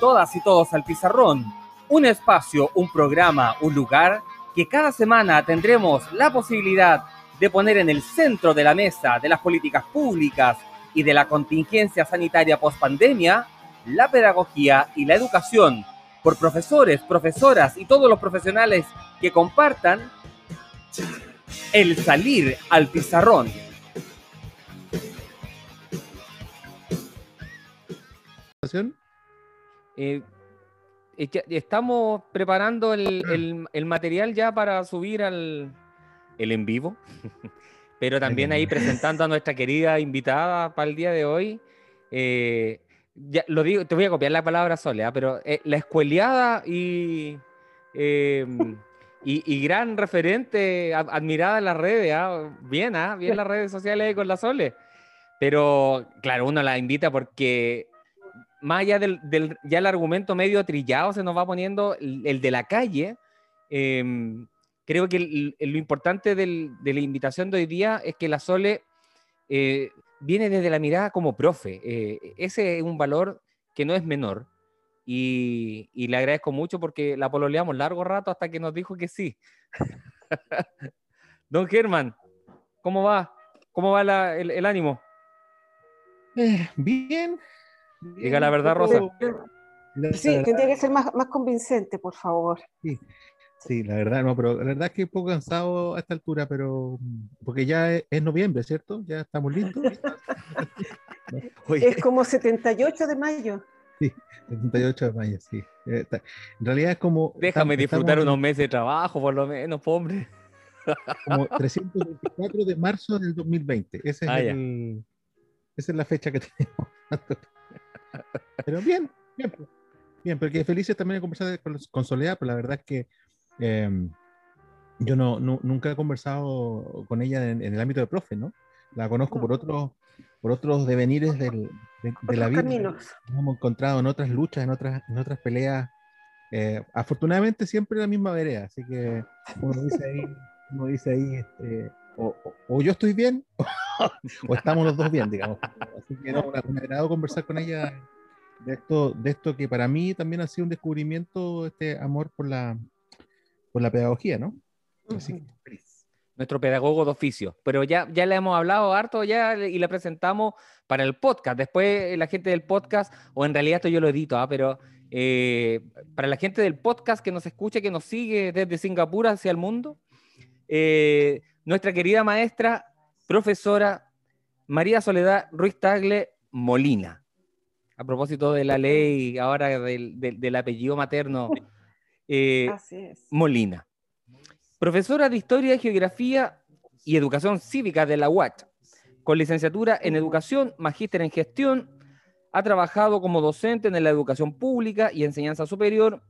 Todas y todos al pizarrón. Un espacio, un programa, un lugar que cada semana tendremos la posibilidad de poner en el centro de la mesa de las políticas públicas y de la contingencia sanitaria post-pandemia la pedagogía y la educación por profesores, profesoras y todos los profesionales que compartan el salir al pizarrón. Eh, estamos preparando el, material ya para subir al el en vivo, pero también ahí presentando a nuestra querida invitada para el día de hoy. Eh, ya, lo digo, te voy a copiar la palabra Sole, pero eh, la escueleada y, em, y, gran referente, admirada en las redes, ¿ah? bien, ¿ah? bien las redes sociales con la Sole. Pero claro, uno la invita porque más allá del, ya el argumento medio trillado se nos va poniendo el, de la calle. Em, creo que lo importante de la invitación de hoy día es que la Sole eh, viene desde la mirada como profe. Eh, ese es un valor que no es menor. Y, le agradezco mucho porque la pololeamos largo rato hasta que nos dijo que sí. Don Germán, ¿cómo va? ¿Cómo va el, ánimo? Eh, bien, Diga la verdad, Rosa. Sí, tendría que ser más, más convincente, por favor. Sí. Sí, la verdad, no, pero la verdad es que un poco cansado a esta altura, pero porque ya es, noviembre, ¿cierto? Ya estamos listos. es como 78 de mayo. Sí, 78 de mayo, sí. Eh, en realidad es como... Déjame disfrutar unos meses de trabajo, por lo menos, hombre. Como 324 de marzo del 2020. Ese es ah, el, esa es la fecha que tenemos. Pero bien, bien, pues. bien, porque felices también de conversar con, con Soledad, pero la verdad es que em, yo no, nunca he conversado con ella en, el ámbito de profe, ¿no? La conozco por otros por otros devenires del, de, la vida. Nos hemos encontrado en otras luchas, en otras, en otras peleas. Eh, afortunadamente siempre en la misma vereda, así que uno dice ahí, uno dice ahí este, o, o, yo estoy bien o estamos los dos bien, digamos. Así que no, un agrado conversar con ella de esto, de esto que para mí también ha sido un descubrimiento, este amor por la, por la pedagogía, ¿no? Nuestro pedagogo de oficio, pero ya, ya le hemos hablado harto ya y le presentamos para el podcast. Después la gente del podcast, o en realidad esto yo lo edito, ¿ah? pero eh, para la gente del podcast que nos escucha, que nos sigue desde Singapur hacia el mundo, eh, nuestra querida maestra, profesora María Soledad Ruiz Tagle Molina a propósito de la ley ahora del, apellido materno, eh, Molina. Profesora de Historia, Geografía y Educación Cívica de la UACH, con licenciatura en Educación, magíster en Gestión, ha trabajado como docente en la educación pública y enseñanza superior,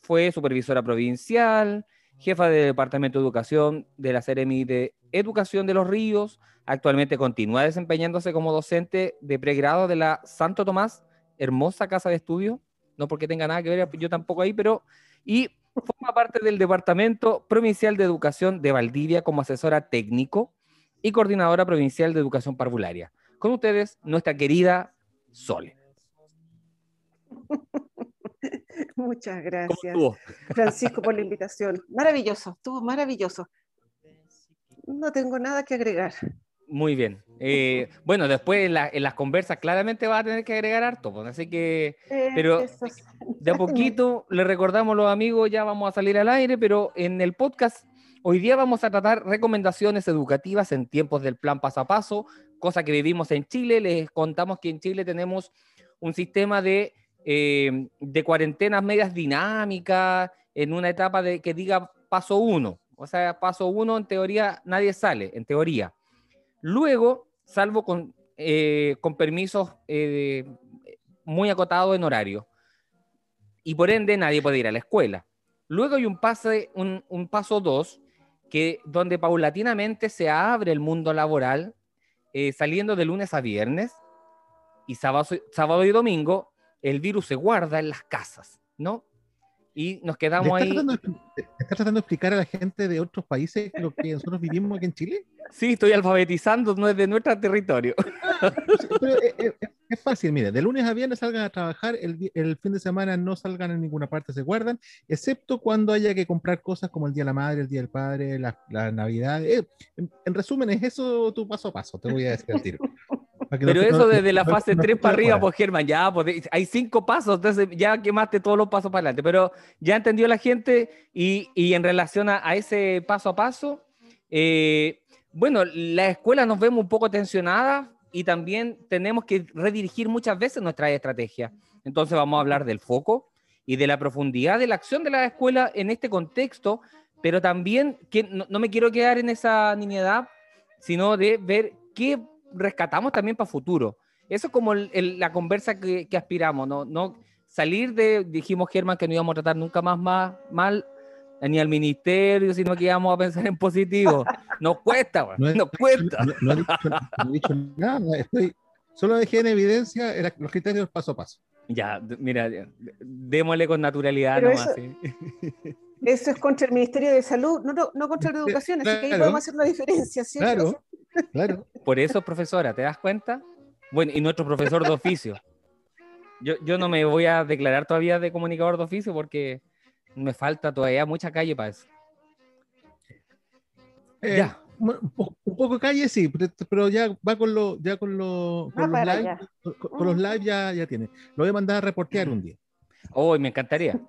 fue supervisora provincial, jefa del Departamento de Educación de la Ceremi de Educación de los Ríos, Actualmente continúa desempeñándose como docente de pregrado de la Santo Tomás, hermosa casa de estudio, no porque tenga nada que ver yo tampoco ahí, pero y forma parte del Departamento Provincial de Educación de Valdivia como asesora técnico y coordinadora provincial de educación parvularia. Con ustedes, nuestra querida Sole. Muchas gracias, Francisco, por la invitación. Maravilloso, estuvo maravilloso. No tengo nada que agregar. Muy bien. Eh, bueno, después en, las conversas claramente va a tener que agregar harto, pues, así que, eh, pero de a poquito le recordamos a los amigos, ya vamos a salir al aire, pero en el podcast hoy día vamos a tratar recomendaciones educativas en tiempos del plan paso a paso, cosa que vivimos en Chile. Les contamos que en Chile tenemos un sistema de, eh, de cuarentenas medias dinámicas en una etapa de que diga paso uno. O sea, paso uno, en teoría, nadie sale, en teoría Luego, salvo con, eh, permisos eh, muy acotados en horario. Y por ende, nadie puede ir a la escuela. Luego hay un, paso dos, que, donde paulatinamente se abre el mundo laboral, eh, saliendo de lunes a viernes, y sábado y domingo, el virus se guarda en las casas, ¿no? Y nos quedamos ahí. ¿Estás tratando de explicar a la gente de otros países lo que nosotros vivimos aquí en Chile? Sí, estoy alfabetizando, no es de nuestro territorio. Eh, eh, es, fácil, mire, de lunes a viernes salgan a trabajar, el, fin de semana no salgan en ninguna parte, se guardan, excepto cuando haya que comprar cosas como el Día de la Madre, el Día del Padre, la, Navidad. Eh, en, resumen, es eso tu paso a paso, te voy a decir Pero eso desde la fase 3 para arriba, pues Germán, ya, pues, hay cinco pasos, entonces ya quemaste todos los pasos para adelante, pero ya entendió la gente y, y en relación a, a, ese paso a paso, eh, bueno, la escuela nos vemos un poco tensionada y también tenemos que redirigir muchas veces nuestra estrategia. Entonces vamos a hablar del foco y de la profundidad de la acción de la escuela en este contexto, pero también que no, me quiero quedar en esa nimiedad, sino de ver qué rescatamos también para futuro. Eso es como la conversa que, aspiramos, ¿no? no salir de, dijimos Germán que no íbamos a tratar nunca más, más mal ni al ministerio, sino que íbamos a pensar en positivo. Nos cuesta, no nos cuesta. No, he dicho, nada, estoy, solo dejé en evidencia los criterios paso a paso. Ya, mira, démosle con naturalidad nomás. Eso, es contra el Ministerio de Salud, no, no, contra la educación, así que ahí podemos hacer una diferencia, ¿cierto? Claro, claro. Por eso, profesora, ¿te das cuenta? Bueno, y nuestro profesor de oficio. Yo, yo no me voy a declarar todavía de comunicador de oficio porque me falta todavía mucha calle para eso. Eh, ya. Un, poco calle sí, pero ya va con, lo, ya con, lo, con los live, con, los live ya, ya tiene. Lo voy a mandar a reportear un día. Oh, me encantaría.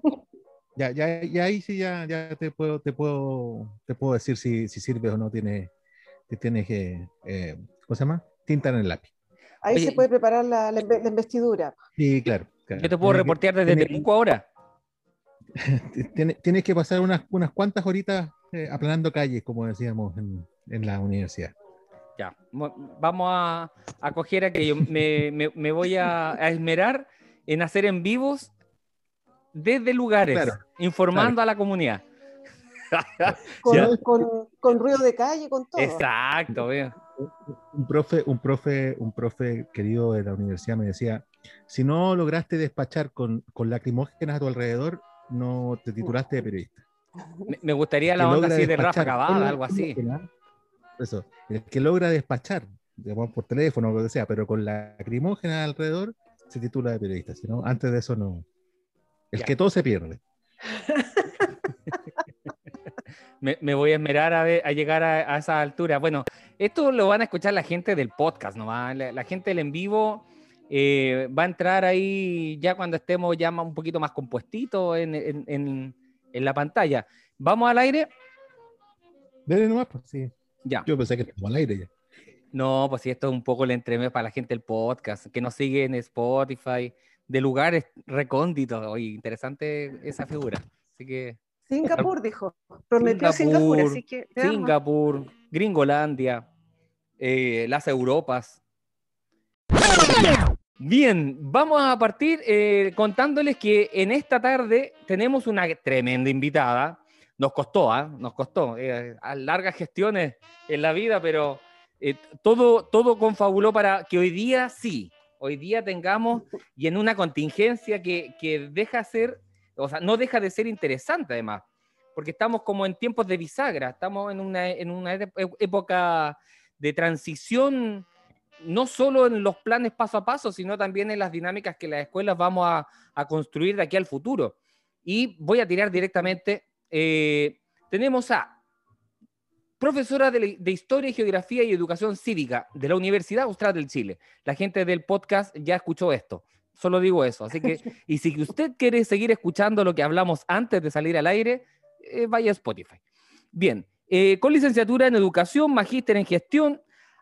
Ya, ya, ya ahí sí ya, ya te puedo, te puedo, te puedo decir si, si sirve o no tiene, que tiene que, eh, ¿cómo se llama? Tinta en el lápiz. Ahí se puede preparar la, la, investidura. Sí, claro, Yo te puedo reportear desde Temuco ahora. tienes que pasar unas, unas cuantas horitas eh, aplanando calles, como decíamos en, en, la universidad. Ya, vamos a, a coger aquello. Me, me, me voy a, esmerar en hacer en vivos desde lugares, informando a la comunidad. con, con, con, ruido de calle, con todo. Exacto, Un profe, un profe, un profe querido de la universidad me decía, si no lograste despachar con, con lacrimógenas a tu alrededor, no te titulaste de periodista. Me, gustaría la onda así de Rafa Acabada, algo así. Eso, el que logra despachar, digamos, por teléfono o lo que sea, pero con la lacrimógena alrededor, se titula de periodista. Si no, antes de eso no. El que todo se pierde. me, voy a esmerar a, llegar a, esa altura. Bueno, esto lo van a escuchar la gente del podcast, ¿no? La, la gente del en vivo eh, va a entrar ahí ya cuando estemos ya un poquito más compuestitos en, en, en, la pantalla. ¿Vamos al aire? Dale nomás, pues sí. Ya. Yo pensé que estamos al aire ya. No, pues sí, esto es un poco el entremés para la gente del podcast, que nos sigue en Spotify, de lugares recónditos. Oye, interesante esa figura. Así que. Singapur dijo. Prometió Singapur, así que. Singapur, Gringolandia, eh, las Europas. Bien, vamos a partir eh, contándoles que en esta tarde tenemos una tremenda invitada. Nos costó, ¿ah? Nos costó. Eh, largas gestiones en la vida, pero eh, todo, todo confabuló para que hoy día sí, hoy día tengamos y en una contingencia que, que deja ser, o sea, no deja de ser interesante además, porque estamos como en tiempos de bisagra, estamos en una, en una época de transición no solo en los planes paso a paso, sino también en las dinámicas que las escuelas vamos a, construir de aquí al futuro. Y voy a tirar directamente. Eh, tenemos a profesora de, Historia, Geografía y Educación Cívica de la Universidad Austral del Chile. La gente del podcast ya escuchó esto. Solo digo eso. Así que, y si usted quiere seguir escuchando lo que hablamos antes de salir al aire, eh, vaya a Spotify. Bien, eh, con licenciatura en Educación, magíster en Gestión,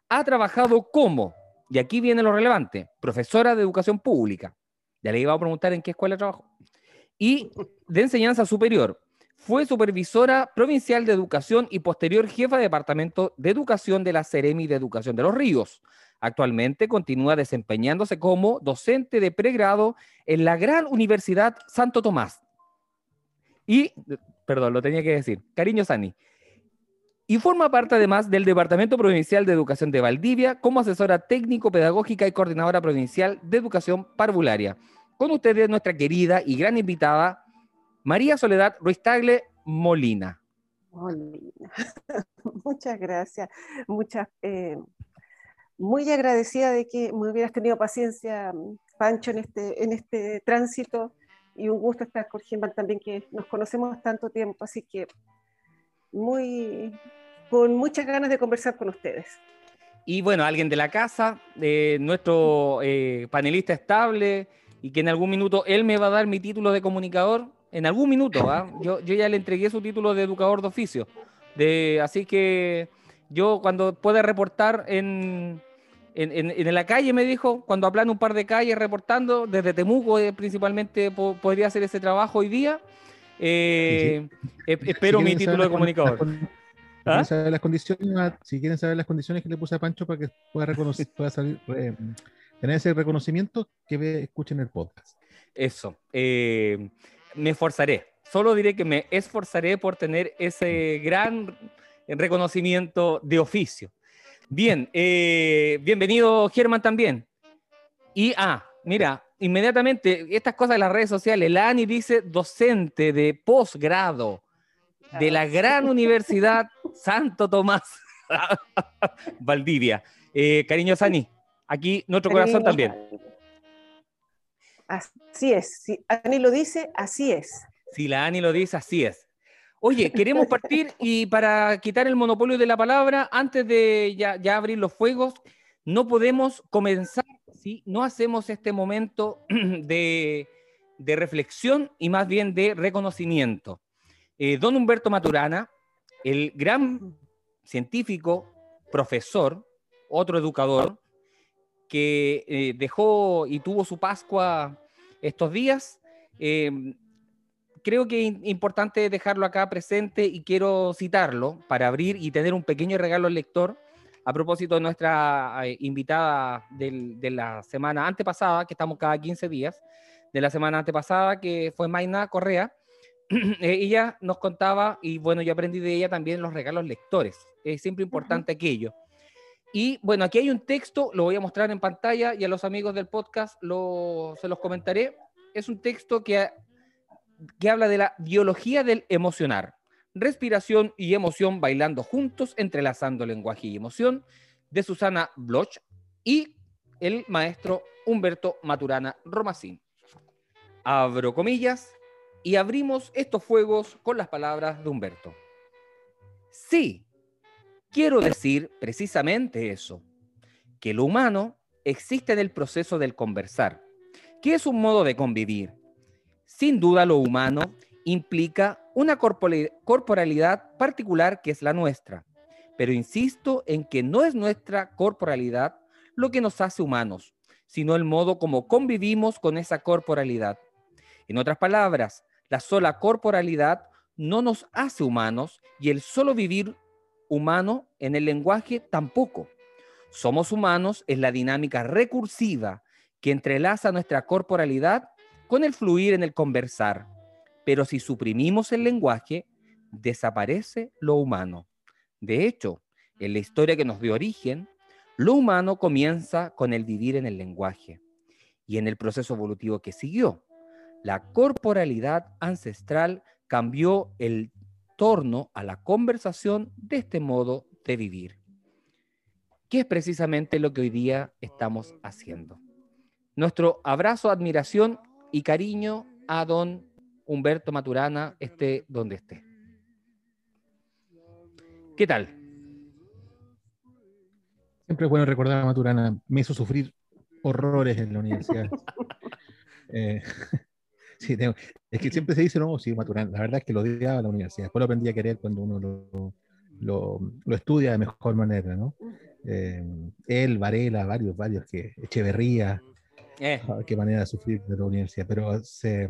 ha trabajado como, y aquí viene lo relevante, profesora de educación pública. Ya le iba a preguntar en qué escuela trabajó. Y de enseñanza superior. Fue supervisora provincial de educación y posterior jefa de departamento de educación de la Ceremi de Educación de los Ríos. Actualmente continúa desempeñándose como docente de pregrado en la Gran Universidad Santo Tomás. Y, perdón, lo tenía que decir, cariño Sani, y forma parte además del Departamento Provincial de Educación de Valdivia como asesora técnico-pedagógica y coordinadora provincial de educación parvularia. Con ustedes nuestra querida y gran invitada, María Soledad Ruiz Tagle Molina. Molina. Muchas gracias. Muchas, eh, muy agradecida de que me hubieras tenido paciencia, Pancho, en este, en este tránsito y un gusto estar con Germán también, que nos conocemos tanto tiempo, así que muy, con muchas ganas de conversar con ustedes. Y bueno, alguien de la casa, eh, nuestro eh, panelista estable, y que en algún minuto él me va a dar mi título de comunicador, en algún minuto, ¿ah? yo, yo ya le entregué su título de educador de oficio, de, así que yo cuando pueda reportar en, en, la calle, me dijo, cuando hablan un par de calles reportando, desde Temuco eh, principalmente podría hacer ese trabajo hoy día. Eh, espero mi título de comunicador. ¿Ah? las condiciones, si quieren saber las condiciones que le puse a Pancho para que pueda, reconocer, pueda salir, tener ese reconocimiento, que escuchen el podcast. Eso. Eh, me esforzaré. Solo diré que me esforzaré por tener ese gran reconocimiento de oficio. Bien, eh, bienvenido Germán también. Y, ah, mira, inmediatamente, estas cosas de las redes sociales, la Ani dice docente de posgrado de la gran Universidad Santo Tomás, Valdivia. Eh, cariño Sani, aquí nuestro corazón también. Así es, si Ani lo dice, así es. Si la Ani lo dice, así es. Oye, queremos partir y para quitar el monopolio de la palabra, antes de ya, abrir los fuegos, no podemos comenzar si no hacemos este momento de, reflexión y más bien de reconocimiento. Eh, don Humberto Maturana, el gran científico, profesor, otro educador, que eh, dejó y tuvo su Pascua estos días, eh, creo que es importante dejarlo acá presente y quiero citarlo para abrir y tener un pequeño regalo al lector a propósito de nuestra eh, invitada de la semana antepasada, que estamos cada 15 días, de la semana antepasada, que fue Maina Correa. Eh, ella nos contaba, y bueno, yo aprendí de ella también los regalos lectores. Es siempre importante aquello. Y bueno, aquí hay un texto, lo voy a mostrar en pantalla y a los amigos del podcast lo, se los comentaré. Es un texto que que habla de la biología del emocionar. Respiración y emoción bailando juntos, entrelazando lenguaje y emoción, de Susana Bloch y el maestro Humberto Maturana Romacín. Abro comillas y abrimos estos fuegos con las palabras de Humberto. Sí, quiero decir precisamente eso, que lo humano existe en el proceso del conversar, que es un modo de convivir, sin duda lo humano implica una corporalidad particular que es la nuestra, pero insisto en que no es nuestra corporalidad lo que nos hace humanos, sino el modo como convivimos con esa corporalidad. En otras palabras, la sola corporalidad no nos hace humanos y el solo vivir humano en el lenguaje tampoco. Somos humanos en la dinámica recursiva que entrelaza nuestra corporalidad con el fluir en el conversar. Pero si suprimimos el lenguaje, desaparece lo humano. De hecho, en la historia que nos dio origen, lo humano comienza con el vivir en el lenguaje. Y en el proceso evolutivo que siguió, la corporalidad ancestral cambió el torno a la conversación de este modo de vivir, que es precisamente lo que hoy día estamos haciendo. Nuestro abrazo, admiración y cariño a don Humberto Maturana, esté donde esté. ¿Qué tal? Siempre es bueno recordar a Maturana. Me hizo sufrir horrores en la universidad. Eh, sí, es que siempre se dice, no, sí, Maturana. La verdad es que lo odiaba la universidad. Después lo aprendí a querer cuando uno lo, lo, estudia de mejor manera, ¿no? Eh, él, Varela, varios, varios, que Echeverría, eh. Ah, qué manera de sufrir de la universidad. Pero se,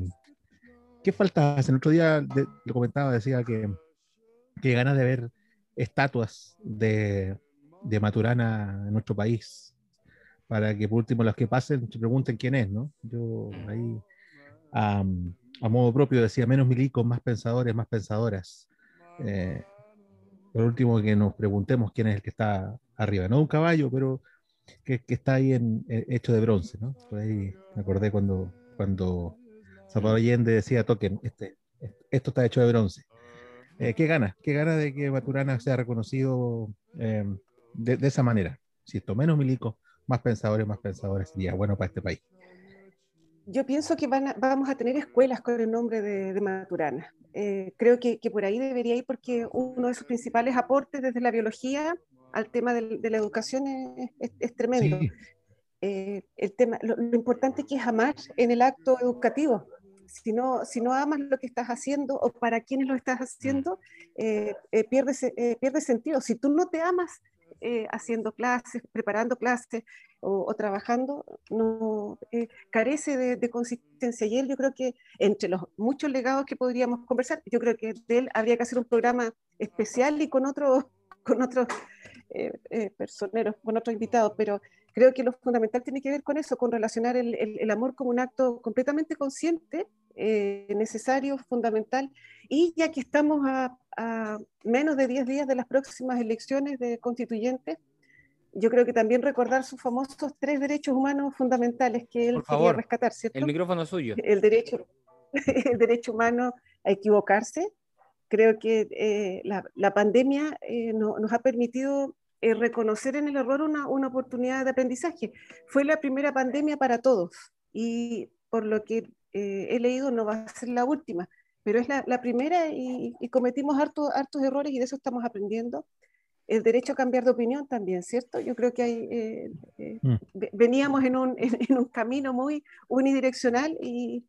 ¿qué falta? El otro día lo comentaba, decía que, que ganas de ver estatuas de, de Maturana en nuestro país para que por último los que pasen se pregunten quién es, ¿no? Yo ahí a modo propio decía menos milicos, más pensadores, más pensadoras. Eh, por último que nos preguntemos quién es el que está arriba, no un caballo, pero que, está ahí en, eh, hecho de bronce, ¿no? Por ahí me acordé cuando, cuando Zapata Allende decía, toquen, este, esto está hecho de bronce. Eh, ¿Qué gana? ¿Qué gana de que Maturana sea reconocido eh, de, esa manera? Si esto menos milico, más pensadores, más pensadores, sería bueno para este país. Yo pienso que vamos a tener escuelas con el nombre de, Maturana. Eh, creo que, por ahí debería ir porque uno de sus principales aportes desde la biología al tema de, la educación es, tremendo. el tema, lo, lo, importante que es amar en el acto educativo si no, si no amas lo que estás haciendo o para quienes lo estás haciendo, eh, eh, pierde, eh, pierde sentido. Si tú no te amas haciendo clases, preparando clases o, trabajando, no carece de, consistencia. Y él, yo creo que entre los muchos legados que podríamos conversar, yo creo que de él habría que hacer un programa especial y con otros con otros personeros, con otros invitados, pero creo que lo fundamental tiene que ver con eso, con relacionar el, el amor como un acto completamente consciente eh, necesario, fundamental, y ya que estamos a, menos de 10 días de las próximas elecciones de constituyentes, yo creo que también recordar sus famosos tres derechos humanos fundamentales que él quería rescatar, ¿cierto? El micrófono suyo. El derecho, el derecho humano a equivocarse. Creo que eh, la, pandemia eh, nos ha permitido reconocer en el error una, una oportunidad de aprendizaje. Fue la primera pandemia para todos y por lo que eh, he leído no va a ser la última, pero es la, primera y, cometimos hartos, hartos errores y de eso estamos aprendiendo. El derecho a cambiar de opinión también, ¿cierto? Yo creo que hay, eh, eh, mm. veníamos en un, en, un, camino muy unidireccional y,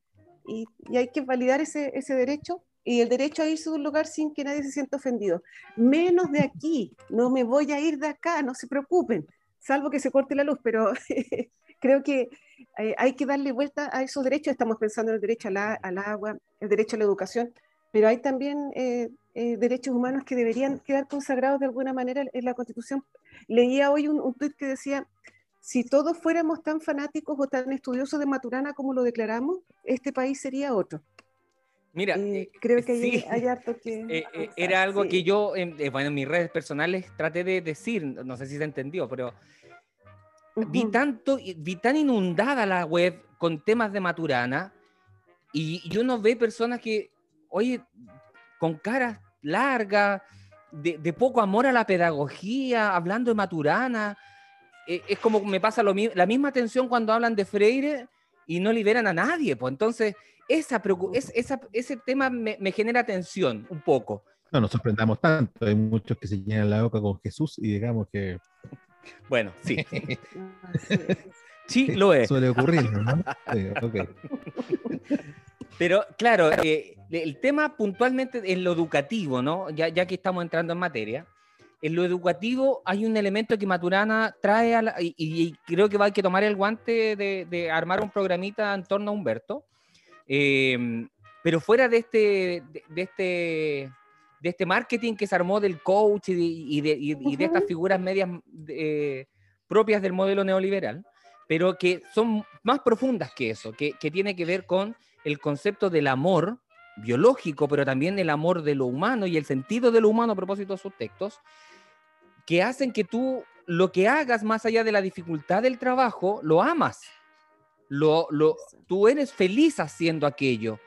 y, hay que validar ese, ese derecho y el derecho a irse de un lugar sin que nadie se sienta ofendido. Menos de aquí, no me voy a ir de acá, no se preocupen, salvo que se corte la luz, pero creo que eh, hay que darle vuelta a esos derechos. Estamos pensando en el derecho al agua, el derecho a la educación, pero hay también eh, eh, derechos humanos que deberían quedar consagrados de alguna manera en la Constitución. Leía hoy un, un tuit que decía, si todos fuéramos tan fanáticos o tan estudiosos de Maturana como lo declaramos, este país sería otro. Mira, creo que hay, harto que... era algo que yo, bueno, en mis redes personales traté de decir, no sé si se entendió, pero vi, tanto, vi tan inundada la web con temas de Maturana y, yo uno ve personas que, oye, con caras largas, de, poco amor a la pedagogía, hablando de Maturana. Eh, es como me pasa lo, la misma atención cuando hablan de Freire y no liberan a nadie. Pues entonces, esa, esa, ese tema me, me, genera tensión un poco. No nos sorprendamos tanto. Hay muchos que se llenan la boca con Jesús y digamos que bueno, sí. sí, lo es. Suele ocurrir, ¿no? Pero claro, eh, el tema puntualmente en lo educativo, ¿no? Ya, ya que estamos entrando en materia, en lo educativo hay un elemento que Maturana trae a y, creo que va a que tomar el guante de, armar un programita en torno a Humberto. Eh, pero fuera de este, de este de este marketing que se armó del coach y de, estas figuras medias eh, propias del modelo neoliberal, pero que son más profundas que eso, que, que tiene que ver con el concepto del amor biológico, pero también el amor de lo humano y el sentido de lo humano a propósito de sus textos, que hacen que tú lo que hagas más allá de la dificultad del trabajo, lo amas. Lo, lo, tú eres feliz haciendo aquello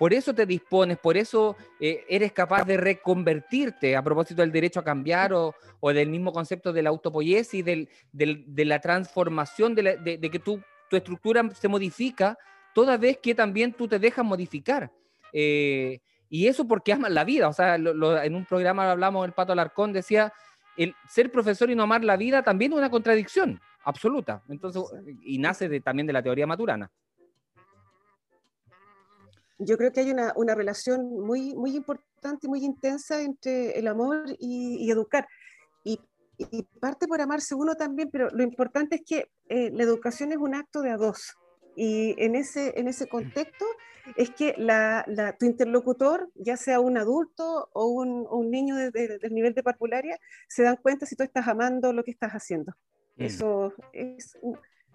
por eso te dispones, por eso eh, eres capaz de reconvertirte a propósito del derecho a cambiar o, del mismo concepto de la autopoiesis, del, de la transformación, de, que tu, tu, estructura se modifica toda vez que también tú te dejas modificar. Eh, y eso porque amas la vida. O sea, en un programa hablamos, el Pato Alarcón decía, el ser profesor y no amar la vida también es una contradicción absoluta. Entonces, y nace de, también de la teoría maturana yo creo que hay una, una, relación muy, muy importante y muy intensa entre el amor y, educar. Y, y, parte por amarse uno también, pero lo importante es que eh, la educación es un acto de a dos. Y en ese, en ese contexto es que la, la, tu interlocutor, ya sea un adulto o un, un niño de, del nivel de parvularia, se dan cuenta si tú estás amando lo que estás haciendo. Mm. Eso es,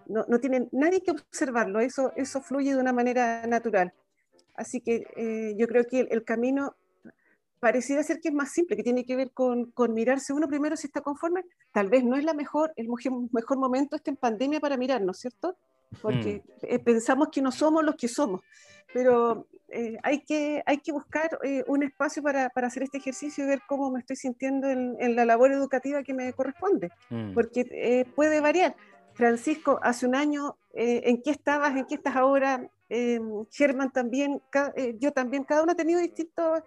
no, no tiene nadie que observarlo, eso, eso fluye de una manera natural. Así que eh, yo creo que el, camino pareciera ser que es más simple, que tiene que ver con, con, mirarse uno primero si está conforme. Tal vez no es la mejor, el mejor momento este en pandemia para mirarnos, ¿cierto? Porque mm. eh, pensamos que no somos los que somos. Pero eh, hay, que, hay que buscar eh, un espacio para, para, hacer este ejercicio y ver cómo me estoy sintiendo en, en la labor educativa que me corresponde, mm. porque puede variar. Francisco, hace un año, ¿en qué estabas? ¿En qué estás ahora? Germán también, yo también, cada uno ha tenido distintos,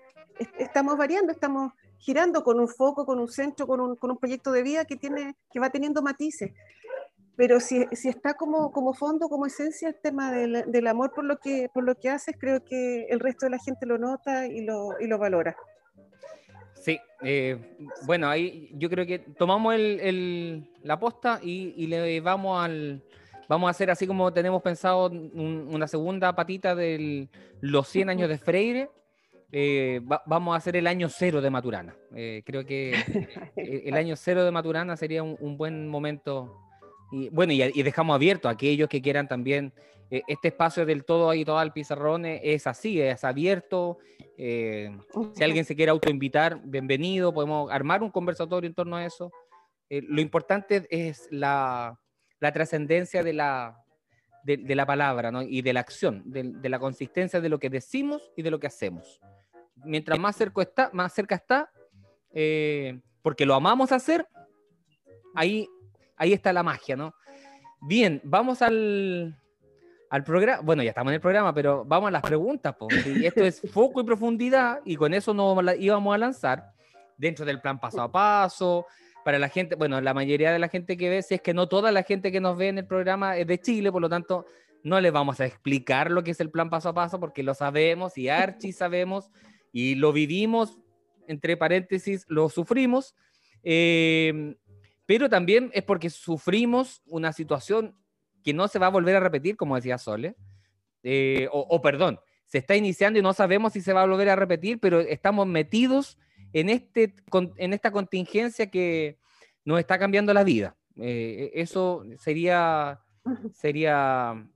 estamos variando, estamos girando con un foco, con un centro, con un, con un proyecto de vida que, tiene, que va teniendo matices pero si, si, está como, como fondo, como esencia el tema del, del, amor por lo, que, por lo que haces, creo que el resto de la gente lo nota y lo, y lo valora. Sí, eh, bueno, ahí yo creo que tomamos el, el, la posta y, y, le vamos al... Vamos a hacer así como tenemos pensado una segunda patita de los 100 años de Freire. Eh, vamos a hacer el año cero de Maturana. Eh, creo que el año cero de Maturana sería un, un buen momento y bueno, y, dejamos abierto a aquellos que quieran también. Eh, este espacio del todo ahí, todo al pizarrón eh, es así, es abierto. Eh, si alguien se quiere autoinvitar, bienvenido. Podemos armar un conversatorio en torno a eso. lo importante es la, la trascendencia de la, de, la palabra ¿no? y de la acción, de, de, la consistencia de lo que decimos y de lo que hacemos. Mientras más cerca está, más cerca está porque lo amamos hacer, ahí ahí está la magia, ¿no? Bien, vamos al, al programa. Bueno, ya estamos en el programa, pero vamos a las preguntas. pues. esto es foco y profundidad, y con eso nos íbamos a lanzar dentro del plan paso a paso. Para la gente, bueno, la mayoría de la gente que ve, si es que no toda la gente que nos ve en el programa es de Chile, por lo tanto, no les vamos a explicar lo que es el plan paso a paso, porque lo sabemos y Archie sabemos y lo vivimos, entre paréntesis, lo sufrimos. Eh, pero también es porque sufrimos una situación que no se va a volver a repetir, como decía Sole, eh, o, perdón, se está iniciando y no sabemos si se va a volver a repetir, pero estamos metidos en, este, en esta contingencia que nos está cambiando la vida. Eh, eso sería, sería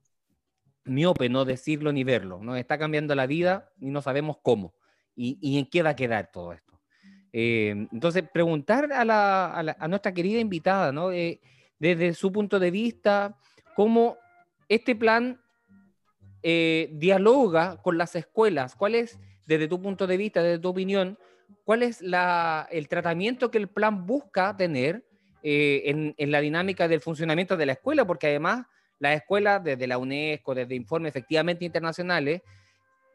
miope no decirlo ni verlo. Nos está cambiando la vida y no sabemos cómo y en qué va a quedar todo esto. Eh, entonces, preguntar a, la, a, nuestra querida invitada. Eh, desde su punto de vista, cómo este plan eh, dialoga con las escuelas. ¿Cuál es, desde tu punto de vista, desde tu opinión, cuál es la, el tratamiento que el plan busca tener en, en, la dinámica del funcionamiento de la escuela? Porque además, las escuelas, desde la UNESCO, desde informes efectivamente internacionales,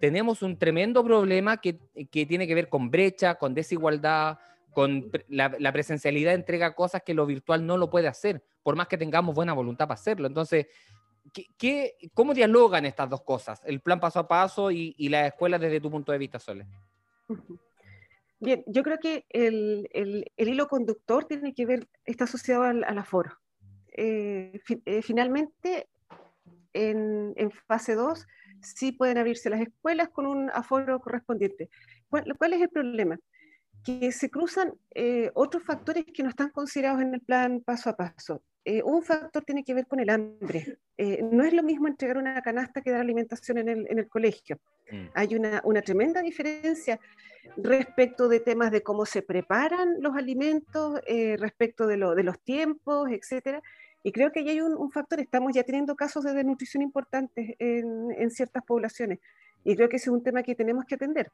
tenemos un tremendo problema que, que, tiene que ver con brecha, con desigualdad, con la, la, presencialidad entrega cosas que lo virtual no lo puede hacer, por más que tengamos buena voluntad para hacerlo. Entonces, ¿qué, qué cómo dialogan estas dos cosas, el plan paso a paso y, y las escuelas desde tu punto de vista, Sole? Bien, yo creo que el, el, el hilo conductor tiene que ver, está asociado al, al aforo. Eh, fi, eh, finalmente, en, en fase 2, sí pueden abrirse las escuelas con un aforo correspondiente. ¿Cuál, cuál es el problema? Que se cruzan eh, otros factores que no están considerados en el plan paso a paso. Eh, un factor tiene que ver con el hambre. Eh, no es lo mismo entregar una canasta que dar alimentación en el, en el colegio. Mm. Hay una, una, tremenda diferencia respecto de temas de cómo se preparan los alimentos, eh, respecto de, lo, de, los tiempos, etcétera, y creo que ahí hay un, un, factor, estamos ya teniendo casos de desnutrición importantes en, en, ciertas poblaciones, y creo que ese es un tema que tenemos que atender.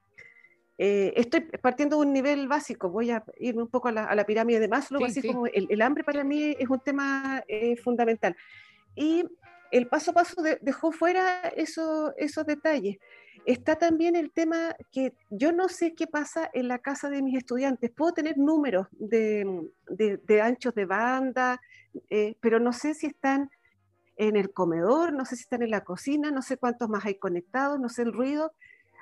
Eh, estoy partiendo de un nivel básico, voy a irme un poco a la, a la pirámide de Maslow, sí, así sí. como el, el, hambre para mí es un tema eh, fundamental. Y el paso a paso de, dejó fuera eso, esos detalles. Está también el tema que yo no sé qué pasa en la casa de mis estudiantes. Puedo tener números de, de, anchos de banda, eh, pero no sé si están en el comedor, no sé si están en la cocina, no sé cuántos más hay conectados, no sé el ruido.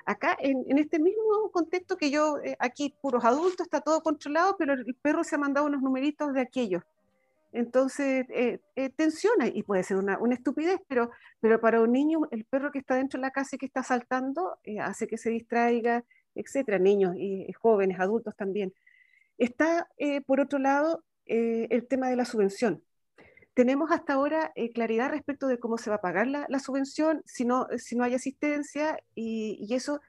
Acá, en, en este mismo contexto que yo, eh, aquí puros adultos, está todo controlado, pero el perro se ha mandado unos numeritos de aquellos. Entonces, eh, eh, tensiona y puede ser una, estupidez, pero, pero para un niño, el perro que está dentro de la casa y que está saltando eh, hace que se distraiga, etcétera, niños y, jóvenes, adultos también. Está, por otro lado, el tema de la subvención. Tenemos hasta ahora claridad respecto de cómo se va a pagar la, la subvención si no, si no hay asistencia y, eso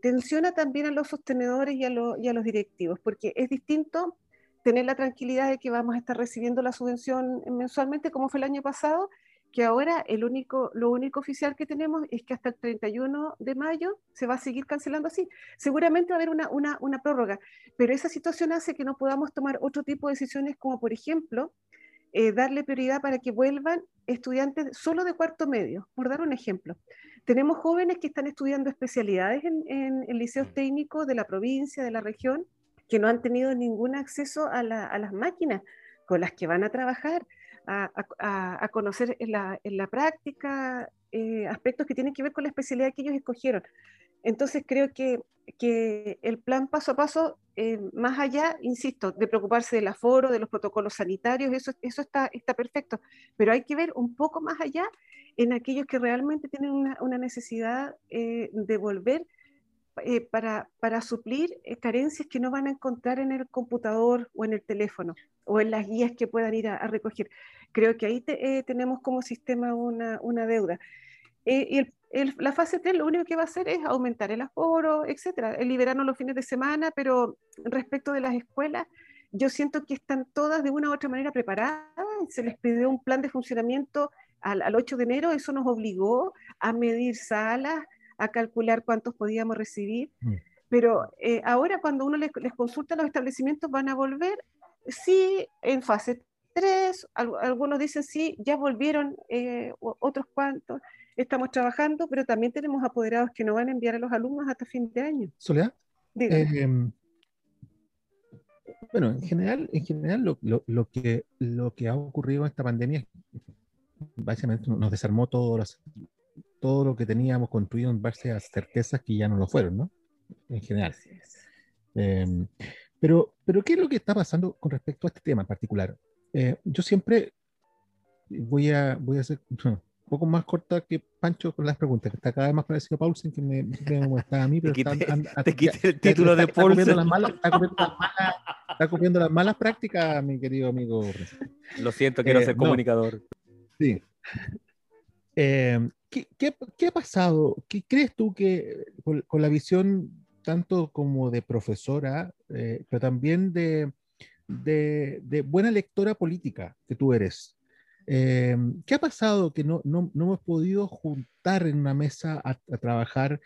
tensiona también a los sostenedores y a los directivos, porque es distinto tener la tranquilidad de que vamos a estar recibiendo la subvención mensualmente como fue el año pasado que ahora el único, lo único oficial que tenemos es que hasta el 31 de mayo se va a seguir cancelando así. Seguramente va a haber una, una, una prórroga, pero esa situación hace que no podamos tomar otro tipo de decisiones como, por ejemplo, eh, darle prioridad para que vuelvan estudiantes solo de cuarto medio, por dar un ejemplo. Tenemos jóvenes que están estudiando especialidades en, en, liceos mm. técnicos de la provincia, de la región, que no han tenido ningún acceso a, a las máquinas con las que van a trabajar, a, a, conocer en la, en la práctica eh, aspectos que tienen que ver con la especialidad que ellos escogieron. Entonces creo que, que el plan paso a paso, eh, más allá, insisto, de preocuparse del aforo, de los protocolos sanitarios, eso, eso está, está perfecto, pero hay que ver un poco más allá en aquellos que realmente tienen una, una necesidad eh, de volver eh, para, para, suplir carencias que no van a encontrar en el computador o en el teléfono o en las guías que puedan ir a, recoger. Creo que ahí tenemos como sistema una, una deuda. y el, la fase 3 lo único que va a hacer es aumentar el aforo, etcétera, el liberarnos los fines de semana, pero respecto de las escuelas, yo siento que están todas de una u otra manera preparadas, se les pidió un plan de funcionamiento al, al 8 de enero, eso nos obligó a medir salas, a calcular cuántos podíamos recibir, mm. pero eh, ahora cuando uno les, les, consulta los establecimientos van a volver, sí, en fase 3, algunos dicen sí, ya volvieron eh, otros cuantos, estamos trabajando, pero también tenemos apoderados que no van a enviar a los alumnos hasta fin de año. Soledad. Eh, bueno, en general, en general lo, lo, lo, que, lo que ha ocurrido en esta pandemia básicamente nos desarmó todo, todo lo que teníamos construido en base a certezas que ya no lo fueron, ¿no? En general. Eh, pero, pero, ¿qué es lo que está pasando con respecto a este tema en particular? Eh, yo siempre voy a, voy a hacer, un poco más corta que Pancho con las preguntas, que está cada vez más parecido a Paulsen, que me, me está a mí, pero te está, te quite el título de Paulsen. Está copiando, las malas, prácticas, mi querido amigo. Lo siento, quiero eh, ser comunicador. Sí. Eh, ¿qué, qué, qué, ha pasado? ¿Qué crees tú que con, con la visión tanto como de profesora, eh, pero también de, de, de, buena lectora política que tú eres? Eh, ¿Qué ha pasado que no, no, no, hemos podido juntar en una mesa a, trabajar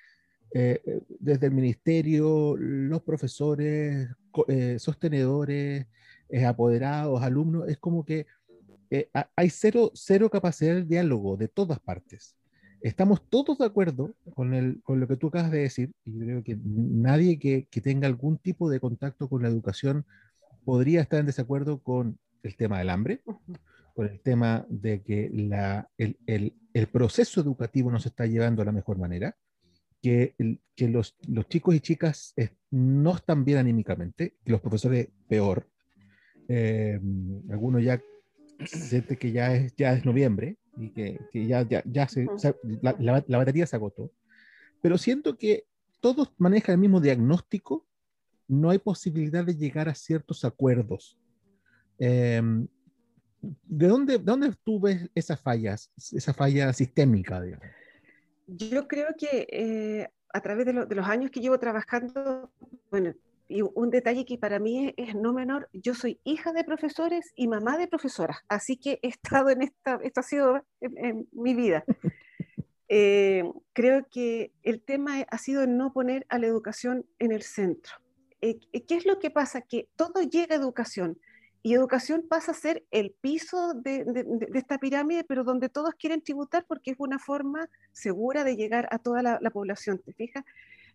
eh, eh, desde el ministerio, los profesores, sostenedores, apoderados, alumnos? Es como que hay cero, cero capacidad de diálogo de todas partes. Estamos todos de acuerdo con, el, con lo que tú acabas de decir, y creo que nadie que, que tenga algún tipo de contacto con la educación podría estar en desacuerdo con el tema del hambre, por el tema de que la, el, el, el, proceso educativo no se está llevando de la mejor manera, que, que los, los, chicos y chicas no están bien anímicamente, que los profesores peor. Eh, algunos ya sienten que ya es, ya es noviembre y que, que ya, ya, ya se, la, la, batería se agotó. Pero siento que todos manejan el mismo diagnóstico, no hay posibilidad de llegar a ciertos acuerdos. Eh, ¿De dónde, dónde tú ves esas fallas, esa falla sistémica? Digamos? Yo creo que eh, a través de, de, los años que llevo trabajando, bueno, y un detalle que para mí es, no menor, yo soy hija de profesores y mamá de profesoras, así que he estado en esta, esto ha sido en, mi vida. Eh, creo que el tema ha sido no poner a la educación en el centro. Eh, ¿Qué es lo que pasa? Que todo llega a educación y educación pasa a ser el piso de, de, esta pirámide, pero donde todos quieren tributar porque es una forma segura de llegar a toda la, población. ¿Te fijas?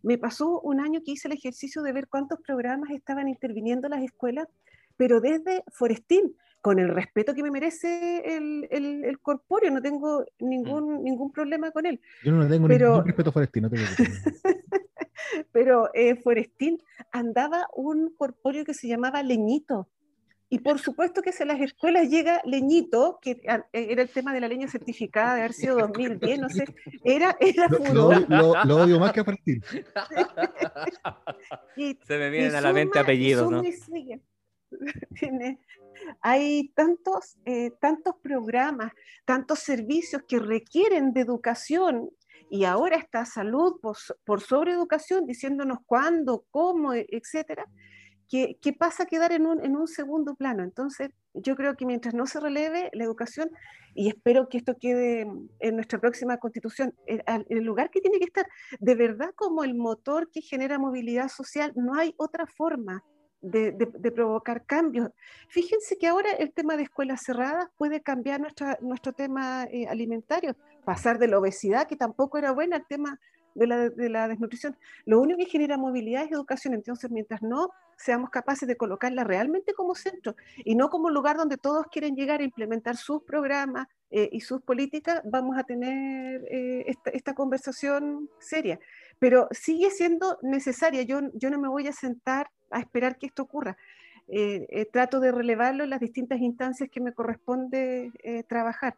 Me pasó un año que hice el ejercicio de ver cuántos programas estaban interviniendo las escuelas, pero desde Forestín, con el respeto que me merece el, el, el corpóreo, no tengo ningún, mm. ningún problema con él. Yo no tengo pero... ningún respeto a Forestín, no tengo Pero eh, Forestín andaba un corpóreo que se llamaba Leñito y por supuesto que si a las escuelas llega leñito, que era el tema de la leña certificada de haber sido 2010, no sé, era, era lo, lo, lo, odio más que a partir. Se me vienen a la mente apellidos, ¿no? Hay tantos, eh, tantos programas, tantos servicios que requieren de educación y ahora está salud por, por sobreeducación diciéndonos cuándo, cómo, etcétera que, pasa a quedar en un, en un, segundo plano. Entonces, yo creo que mientras no se releve la educación, y espero que esto quede en nuestra próxima constitución, el lugar que tiene que estar, de verdad como el motor que genera movilidad social, no hay otra forma de, provocar cambios. Fíjense que ahora el tema de escuelas cerradas puede cambiar nuestro tema eh, alimentario, pasar de la obesidad, que tampoco era buena, al tema de la, de la, desnutrición. Lo único que genera movilidad es educación, entonces mientras no seamos capaces de colocarla realmente como centro y no como lugar donde todos quieren llegar a implementar sus programas eh, y sus políticas, vamos a tener eh, esta, esta, conversación seria. Pero sigue siendo necesaria, yo, yo no me voy a sentar a esperar que esto ocurra. Eh, trato de relevarlo en las distintas instancias que me corresponde trabajar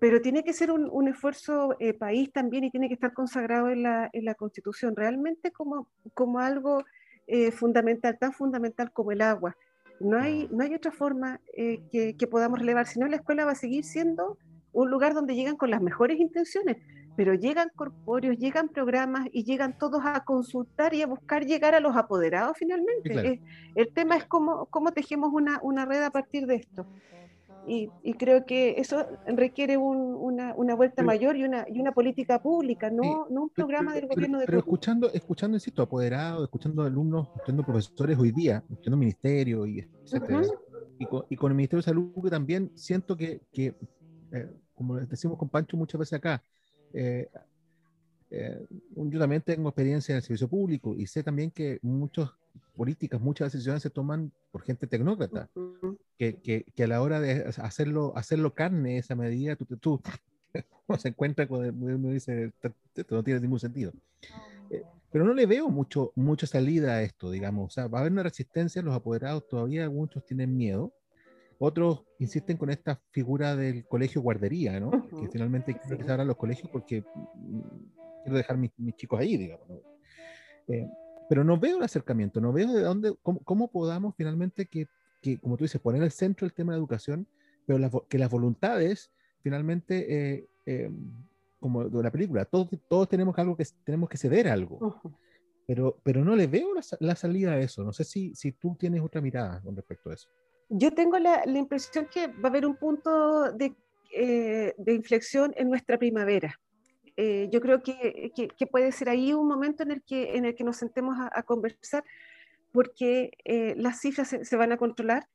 pero tiene que ser un, esfuerzo eh, país también y tiene que estar consagrado en la, en la Constitución, realmente como, como algo eh, fundamental, tan fundamental como el agua. No hay, no hay otra forma eh, que, que, podamos relevar, si no la escuela va a seguir siendo un lugar donde llegan con las mejores intenciones, pero llegan corpóreos, llegan programas y llegan todos a consultar y a buscar llegar a los apoderados finalmente. el tema es cómo, cómo tejemos una, una red a partir de esto. Y, creo que eso requiere una, una, vuelta mayor y una, y una política pública, no, no un programa del gobierno de Pero escuchando, escuchando, insisto, apoderados, escuchando alumnos, escuchando profesores hoy día, escuchando ministerio y etcétera, y, con, y, con, el Ministerio de Salud que también siento que, que eh, como decimos con Pancho muchas veces acá, eh, eh, yo también tengo experiencia en el servicio público y sé también que muchas políticas, muchas decisiones se toman por gente tecnócrata, que, que, que, a la hora de hacerlo, hacerlo carne esa medida, tú, tú se encuentra con, uno dice, esto no tiene ningún sentido. Eh, pero no le veo mucho, mucha salida a esto, digamos. O sea, va a haber una resistencia, los apoderados todavía muchos tienen miedo, otros insisten con esta figura del colegio guardería, ¿no? Que finalmente quiero que se abran los colegios porque mm, quiero dejar mis, mis chicos ahí, digamos. Eh, pero no veo el acercamiento, no veo de dónde, cómo, cómo podamos finalmente que, que, como tú dices, poner el centro el tema de educación, pero que las voluntades finalmente, eh, eh, como de la película, todos, todos tenemos algo que tenemos que ceder algo. Pero, pero no le veo la, la, salida a eso. No sé si, si tú tienes otra mirada con respecto a eso. Yo tengo la, la impresión que va a haber un punto de, de inflexión en nuestra primavera. Eh, yo creo que, que, puede ser ahí un momento en el que, en el que nos sentemos a, conversar, porque eh, las cifras se, van a controlar.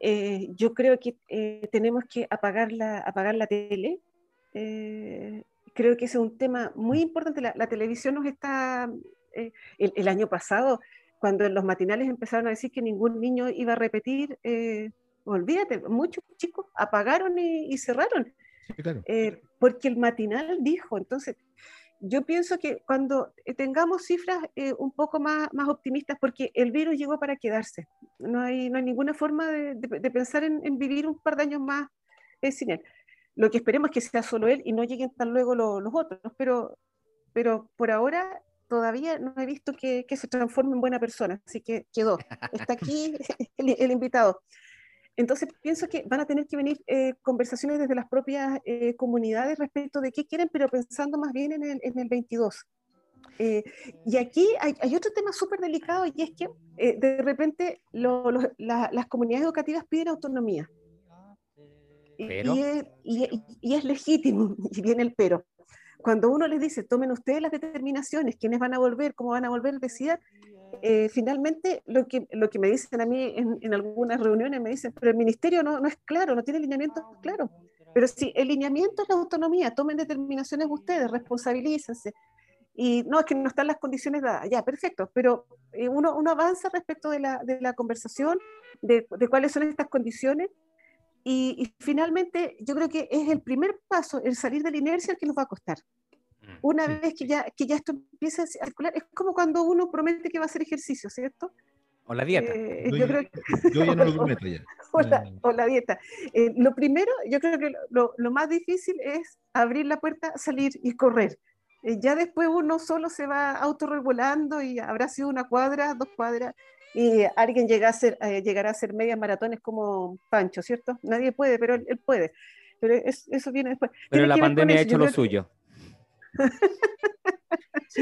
Eh, yo creo que tenemos que apagar la, apagar la tele. creo que ese es un tema muy importante. La, televisión nos está, el, el, año pasado, cuando en los matinales empezaron a decir que ningún niño iba a repetir, olvídate, muchos chicos apagaron y, y cerraron eh, porque el matinal dijo, entonces, yo pienso que cuando tengamos cifras eh, un poco más, más optimistas, porque el virus llegó para quedarse, no hay, no hay ninguna forma de, de, pensar en, en, vivir un par de años más eh, sin él. Lo que esperemos es que sea solo él y no lleguen tan luego los otros, pero, pero por ahora todavía no he visto que, que, se transforme en buena persona, así que quedó. Está aquí el, el invitado. Entonces pienso que van a tener que venir eh, conversaciones desde las propias eh, comunidades respecto de qué quieren, pero pensando más bien en el, en el 22. Eh, y aquí hay, hay, otro tema súper delicado y es que de repente lo, lo, la, las comunidades educativas piden autonomía. Y, y, y, es legítimo, y viene el pero. Cuando uno les dice, tomen ustedes las determinaciones, quiénes van a volver, cómo van a volver, decía, eh, finalmente lo que, lo que me dicen a mí en, en, algunas reuniones, me dicen, pero el ministerio no, no es claro, no tiene lineamientos claros. Pero si el lineamiento es la autonomía, tomen determinaciones ustedes, responsabilícense. Y no, es que no están las condiciones dadas, ya, perfecto, pero eh, uno, uno avanza respecto de la, de la conversación, de, de, cuáles son estas condiciones, y, y, finalmente yo creo que es el primer paso, el salir de la inercia, el que nos va a costar. Una vez que ya, que ya esto empieza a circular, es como cuando uno promete que va a hacer ejercicio, ¿cierto? O la dieta. Eh, yo, creo yo, ya no lo prometo ya. O la, o la dieta. Eh, lo primero, yo creo que lo, lo, más difícil es abrir la puerta, salir y correr. Eh, ya después uno solo se va autorregulando y habrá sido una cuadra, dos cuadras, y alguien llega a ser, llegará a hacer medias maratones como Pancho, ¿cierto? Nadie puede, pero él, puede. Pero eso viene después. Pero la pandemia ha hecho lo suyo.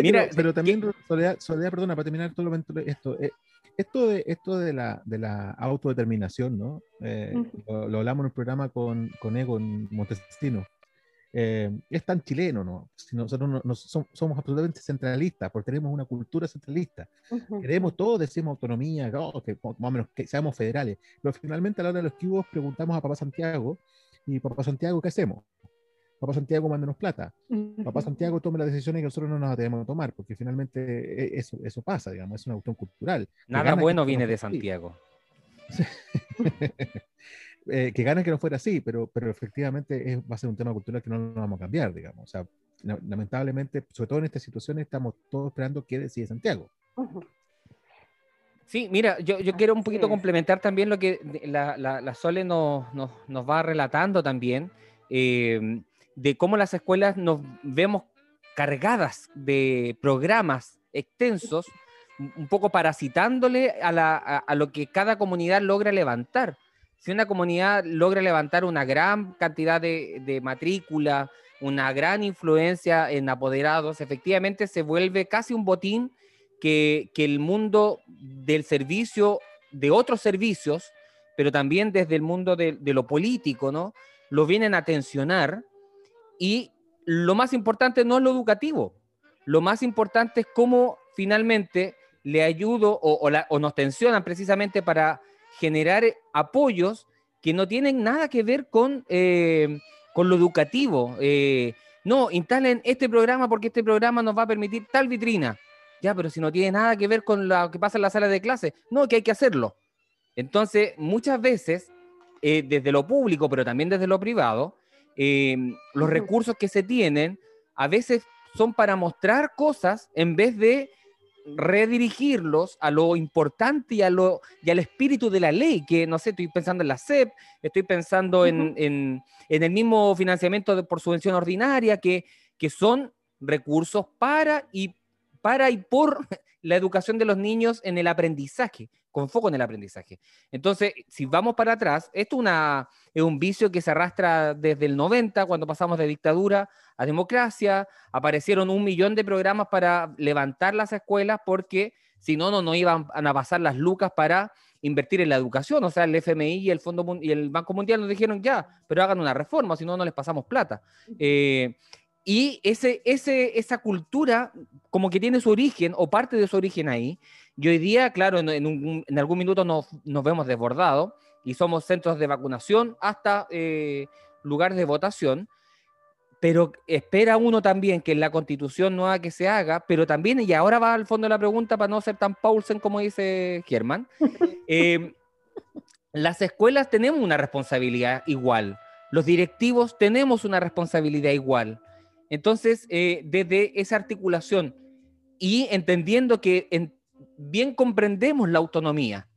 Mira, pero, también, Soledad, Soledad, perdona, para terminar todo esto, eh, Esto de, esto de, la, de la autodeterminación, ¿no? Eh, lo, hablamos en un programa con, con Ego en Montesino. Eh, es tan chileno, ¿no? Si nosotros no, somos, absolutamente centralistas, porque tenemos una cultura centralista. Queremos todo, decimos autonomía, oh, que, más o menos que seamos federales. Pero finalmente a la hora de los cubos preguntamos a Papá Santiago, ¿y Papá Santiago qué hacemos? Papá Santiago mándenos plata. Papá Santiago tome las decisiones que nosotros no nos atrevemos a tomar, porque finalmente e, eso, eso pasa, digamos, es una cuestión cultural. Nada bueno viene de Santiago. eh, que gana que no fuera así, pero, pero efectivamente es, va a ser un tema cultural que no nos vamos a cambiar, digamos. O sea, lamentablemente, sobre todo en estas situaciones, estamos todos esperando qué decide Santiago. Sí, mira, yo, yo quiero un poquito complementar también lo que la, la, la Sole nos, nos, nos, va relatando también. Eh, de cómo las escuelas nos vemos cargadas de programas extensos, un poco parasitándole a, lo que cada comunidad logra levantar. Si una comunidad logra levantar una gran cantidad de, matrícula, una gran influencia en apoderados, efectivamente se vuelve casi un botín que, el mundo del servicio, de otros servicios, pero también desde el mundo de, de lo político, ¿no? Lo vienen a tensionar y lo más importante no es lo educativo, lo más importante es cómo finalmente le ayudo o, nos tensionan precisamente para generar apoyos que no tienen nada que ver con, eh, con lo educativo. Eh, no, instalen este programa porque este programa nos va a permitir tal vitrina. Ya, pero si no tiene nada que ver con lo que pasa en la sala de clase, no, que hay que hacerlo. Entonces, muchas veces, eh, desde lo público, pero también desde lo privado, Em, los recursos que se tienen a veces son para mostrar cosas en vez de redirigirlos a lo importante y, a lo, y al espíritu de la ley, que no sé, estoy pensando en la SEP, estoy pensando en, en, el mismo financiamiento por subvención ordinaria, que, que son recursos para y, para y por la educación de los niños en el aprendizaje, con foco en el aprendizaje. Entonces, si vamos para atrás, esto una, es un vicio que se arrastra desde el 90, cuando pasamos de dictadura a democracia, aparecieron un millón de programas para levantar las escuelas porque si no, no, no iban a pasar las lucas para invertir en la educación. O sea, el FMI y el, Fondo, y el Banco Mundial nos dijeron ya, pero hagan una reforma, si no, no les pasamos plata. Eh, y ese, ese, esa cultura como que tiene su origen o parte de su origen ahí, y hoy día, claro, en, algún minuto nos, vemos desbordados y somos centros de vacunación hasta eh, lugares de votación, pero espera uno también que en la constitución nueva que se haga, pero también, y ahora va al fondo de la pregunta para no ser tan Paulsen como dice Germán, eh, las escuelas tenemos una responsabilidad igual, los directivos tenemos una responsabilidad igual. Entonces, eh, desde esa articulación y entendiendo que en, bien comprendemos la autonomía.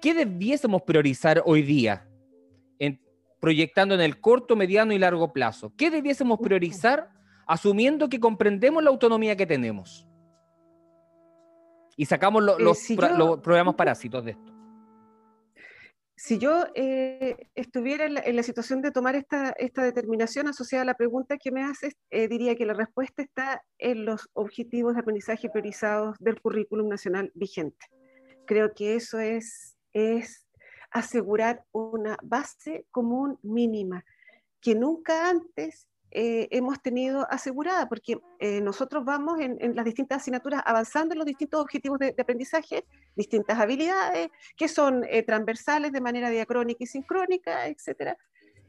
¿Qué debiésemos priorizar hoy día, en, proyectando en el corto, mediano y largo plazo? ¿Qué debiésemos priorizar asumiendo que comprendemos la autonomía que tenemos? Y sacamos eh, los, programas parásitos de esto si yo eh, estuviera en la, situación de tomar esta, esta, determinación asociada a la pregunta que me haces, eh, diría que la respuesta está en los objetivos de aprendizaje priorizados del currículum nacional vigente. Creo que eso es, es asegurar una base común mínima que nunca antes eh, hemos tenido asegurada, porque eh, nosotros vamos en, las distintas asignaturas avanzando en los distintos objetivos de, aprendizaje, distintas habilidades que son eh, transversales de manera diacrónica y sincrónica, etc.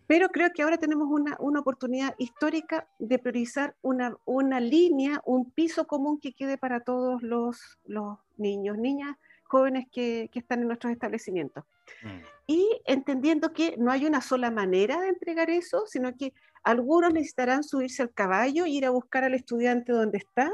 Pero creo que ahora tenemos una, una oportunidad histórica de priorizar una, una, línea, un piso común que quede para todos los, los niños, niñas, jóvenes que, que están en nuestros establecimientos. Mm. Y entendiendo que no hay una sola manera de entregar eso, sino que algunos necesitarán subirse al caballo, ir a buscar al estudiante donde está,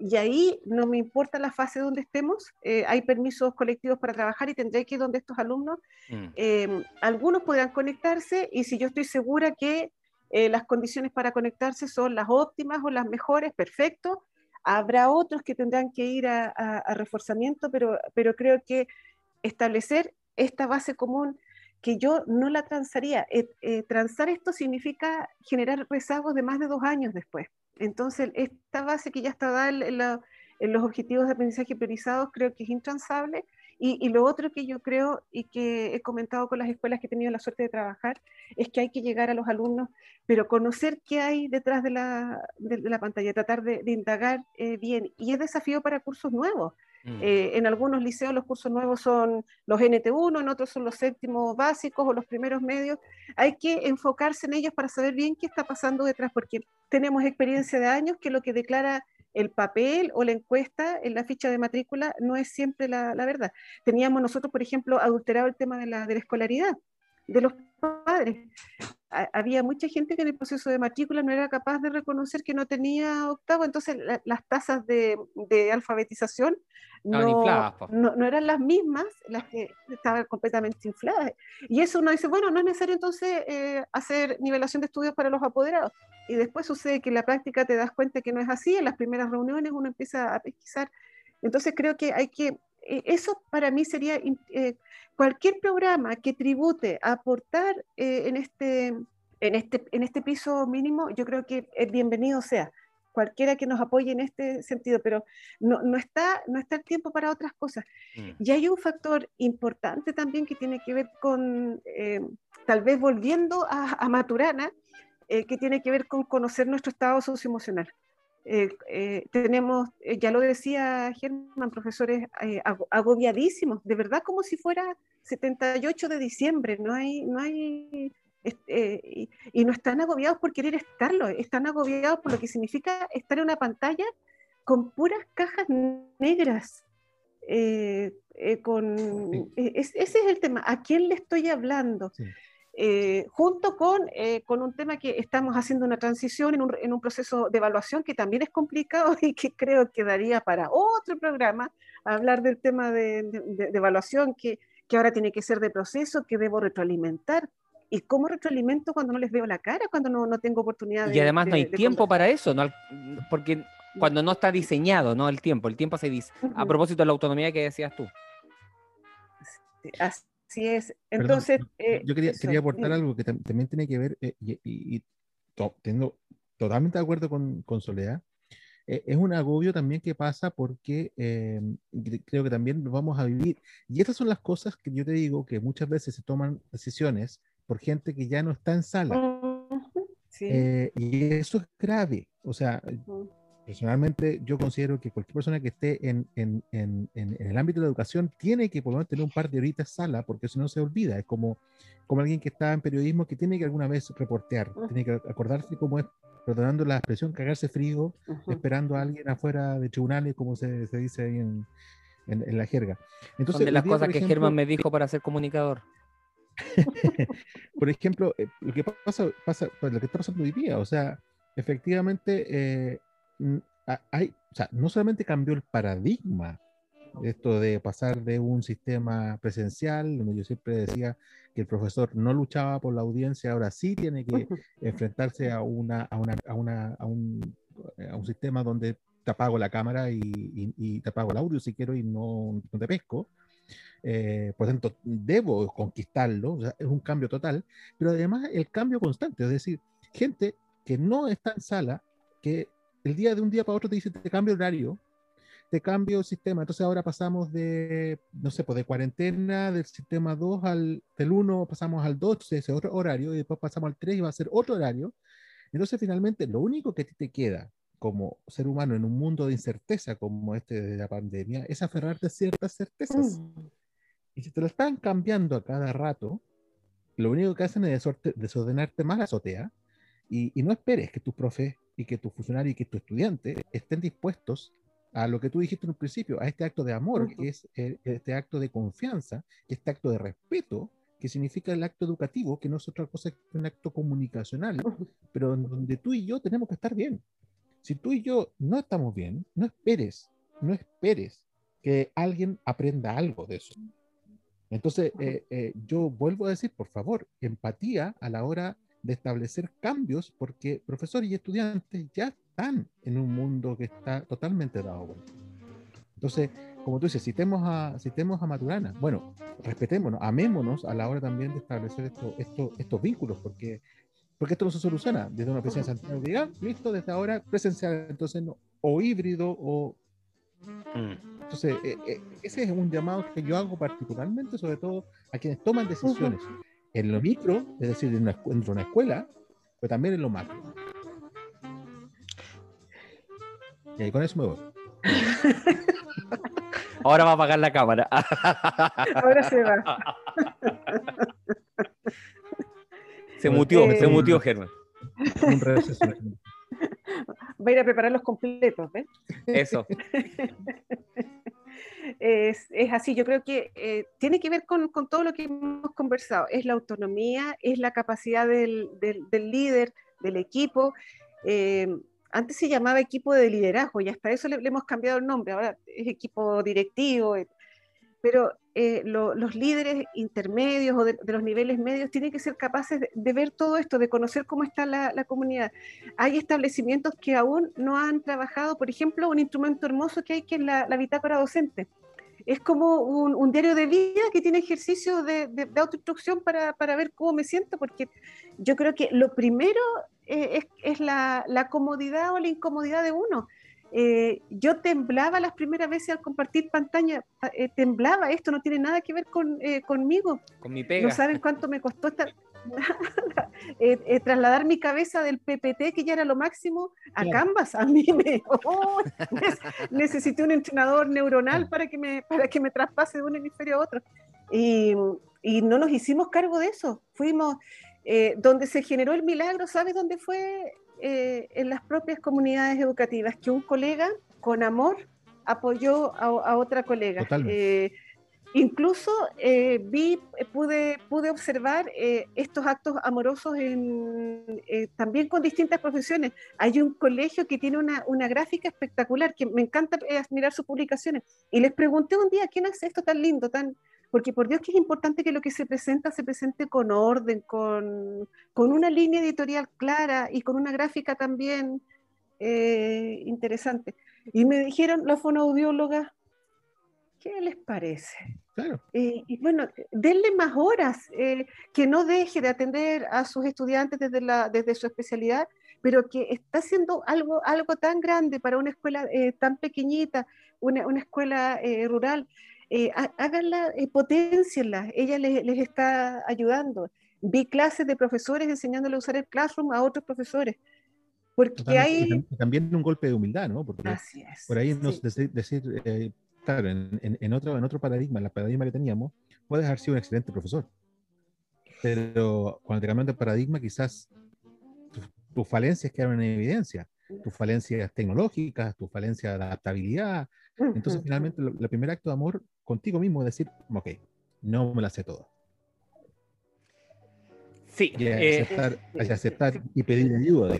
y ahí no me importa la fase donde estemos, eh, hay permisos colectivos para trabajar y tendré que ir donde estos alumnos, mm. em, algunos podrán conectarse y si yo estoy segura que eh, las condiciones para conectarse son las óptimas o las mejores, perfecto. Habrá otros que tendrán que ir a, a reforzamiento, pero, pero creo que establecer esta base común que yo no la transaría. Eh, transar esto significa generar rezagos de más de dos años después. Entonces, esta base que ya está dada en, los objetivos de aprendizaje priorizados creo que es intransable Y, lo otro que yo creo y que he comentado con las escuelas que he tenido la suerte de trabajar es que hay que llegar a los alumnos, pero conocer qué hay detrás de la, de, la pantalla, tratar de, indagar eh, bien. Y es desafío para cursos nuevos. Mm. Eh, en algunos liceos los cursos nuevos son los NT1, en otros son los séptimos básicos o los primeros medios. Hay que enfocarse en ellos para saber bien qué está pasando detrás, porque tenemos experiencia de años que lo que declara el papel o la encuesta en la ficha de matrícula no es siempre la, verdad. Teníamos nosotros, por ejemplo, adulterado el tema de la, de la escolaridad de los padres. Había mucha gente que en el proceso de matrícula no era capaz de reconocer que no tenía octavo, entonces las tasas de, de alfabetización no, no, eran las mismas, las que estaban completamente infladas. Y eso uno dice, bueno, no es necesario entonces eh, hacer nivelación de estudios para los apoderados. Y después sucede que en la práctica te das cuenta que no es así, en las primeras reuniones uno empieza a pesquisar. Entonces creo que hay que, eso para mí sería eh, cualquier programa que tribute a aportar en, este, en, este, en este piso mínimo, yo creo que es bienvenido sea cualquiera que nos apoye en este sentido, pero no, no, está, no está el tiempo para otras cosas. Mm. Y hay un factor importante también que tiene que ver con, eh, tal vez volviendo a, Maturana, eh, que tiene que ver con conocer nuestro estado socioemocional. Eh, tenemos, ya lo decía Germán, profesores agobiadísimos, de verdad como si fuera 78 de diciembre, no hay, no hay eh, y, no están agobiados por querer estarlo, están agobiados por lo que significa estar en una pantalla con puras cajas negras. Eh, eh, con, ese es el tema, ¿a quién le estoy hablando? Junto con, con, un tema que estamos haciendo una transición en un, en un, proceso de evaluación que también es complicado y que creo que daría para otro programa hablar del tema de, de evaluación que, que, ahora tiene que ser de proceso, que debo retroalimentar, ¿Y cómo retroalimento cuando no les veo la cara, cuando no, no tengo oportunidad de... Y además no hay tiempo para eso, ¿no? porque cuando no está diseñado, ¿no? El tiempo, el tiempo se dice. A propósito de la autonomía que decías tú. Así es. Entonces... Eh, yo quería, quería aportar algo que también tiene que ver, eh, y, y, tengo totalmente de acuerdo con, con Soledad, eh, es un agobio también que pasa porque creo que también vamos a vivir. Y estas son las cosas que yo te digo que muchas veces se toman decisiones por gente que ya no está en sala. Eh, y eso es grave. O sea, personalmente yo considero que cualquier persona que esté en, en, en, en, el ámbito de la educación tiene que por lo menos tener un par de horitas sala, porque si no se olvida. Es como, como alguien que está en periodismo que tiene que alguna vez reportear, tiene que acordarse cómo es, perdonando la expresión, cagarse frío, esperando a alguien afuera de tribunales, como se, se dice ahí en, en, la jerga. Entonces, de las cosas que Germán me dijo para ser comunicador. por ejemplo, eh, lo que pasa, pasa pues, lo que está pasando hoy día, o sea, efectivamente, eh, hay, o sea, no solamente cambió el paradigma, esto de pasar de un sistema presencial, donde yo siempre decía que el profesor no luchaba por la audiencia, ahora sí tiene que enfrentarse a, una, a, una, a, una, a, un, a un sistema donde te apago la cámara y, y, te apago el audio si quiero y no, no te pesco. Eh, por tanto, debo conquistarlo, es un cambio total, pero además el cambio constante, es decir, gente que no está en sala, que el día de un día para otro te dice, te cambio horario, te cambio el sistema, entonces ahora pasamos de, no sé, pues de cuarentena del sistema 2 al, del 1 pasamos al 2, entonces ese otro horario, y después pasamos al 3 y va a ser otro horario, entonces finalmente lo único que a ti te queda como ser humano en un mundo de incerteza como este de la pandemia es aferrarte a ciertas certezas. Mm. Y si te lo están cambiando a cada rato, lo único que hacen es desordenarte más la azotea y, y no esperes que tus profes y que tus funcionarios y que tus estudiantes estén dispuestos a lo que tú dijiste en un principio, a este acto de amor, que es este acto de confianza, este acto de respeto, que significa el acto educativo, que no es otra cosa que un acto comunicacional, pero en donde tú y yo tenemos que estar bien. Si tú y yo no estamos bien, no esperes, no esperes que alguien aprenda algo de eso. Entonces, eh, eh, yo vuelvo a decir, por favor, empatía a la hora de establecer cambios, porque profesores y estudiantes ya están en un mundo que está totalmente dado vuelta. Entonces, como tú dices, citemos a, citemos a Maturana. Bueno, respetémonos, amémonos a la hora también de establecer esto, esto, estos vínculos, porque, porque esto no se soluciona desde una oficina de Santiago. Diga, listo, desde ahora presencial, entonces no, o híbrido o... Mm. Entonces, eh, eh, ese es un llamado que yo hago particularmente, sobre todo a quienes toman decisiones en lo micro, es decir, en una, en una escuela, pero también en lo macro. Y ahí con eso me voy. Ahora va a apagar la cámara. Ahora se va. Se mutió, se mutió, Germán. Un. Va a ir a preparar los completos, ¿ves? Eso. Es, así, yo creo que eh, tiene que ver con, todo lo que hemos conversado. Es la autonomía, es la capacidad del, líder, del equipo. Eh, antes se llamaba equipo de liderazgo y hasta eso le, hemos cambiado el nombre, ahora es equipo directivo, eh, pero lo, los líderes intermedios o de, los niveles medios tienen que ser capaces de, ver todo esto, de conocer cómo está la, la, comunidad. Hay establecimientos que aún no han trabajado, por ejemplo, un instrumento hermoso que hay que es la, la bitácora docente. Es como un, un, diario de vida que tiene ejercicios de, de, de autoinstrucción para, para, ver cómo me siento, porque yo creo que lo primero eh, es, es la, la, comodidad o la incomodidad de uno. Eh, yo temblaba las primeras veces al compartir pantalla, eh, temblaba, esto no tiene nada que ver con, conmigo. Con mi pega. No saben cuánto me costó estar, eh, trasladar mi cabeza del PPT, que ya era lo máximo, a claro. Canvas. A mí me oh, necesité un entrenador neuronal para que, me, para que me traspase de un hemisferio a otro. Y, y no nos hicimos cargo de eso. Fuimos, eh, donde se generó el milagro, ¿sabes dónde fue? Eh, en las propias comunidades educativas, que un colega con amor apoyó a, a otra colega. Eh, incluso eh, vi, pude, pude observar eh, estos actos amorosos en, eh, también con distintas profesiones. Hay un colegio que tiene una, gráfica espectacular, que me encanta mirar sus publicaciones. Y les pregunté un día, ¿quién hace esto tan lindo, tan, porque por Dios que es importante que lo que se presenta se presente con orden, con, una línea editorial clara y con una gráfica también eh, interesante. Y me dijeron las fonoaudiólogas, ¿qué les parece? Claro. Eh, y bueno, denle más horas, eh, que no deje de atender a sus estudiantes desde, la, desde su especialidad, pero que está haciendo algo, algo tan grande para una escuela eh, tan pequeñita, una, una escuela rural háganla, potencienla, ella les, les, está ayudando. Vi clases de profesores enseñándole a usar el Classroom a otros profesores. Porque hay... También un golpe de humildad, ¿no? Porque Así es, por ahí nos sí. decir, eh, claro, en, en, en, otro, en otro paradigma, en la paradigma que teníamos, puedes haber sido un excelente profesor. Pero cuando te cambian de paradigma, quizás tus, tus falencias quedaron en evidencia tus falencias tecnológicas, tus falencias de adaptabilidad. Entonces, finalmente, el primer acto de amor contigo mismo es decir, ok, no me la sé todo. Sí. Y aceptar, eh, aceptar y pedir ayuda.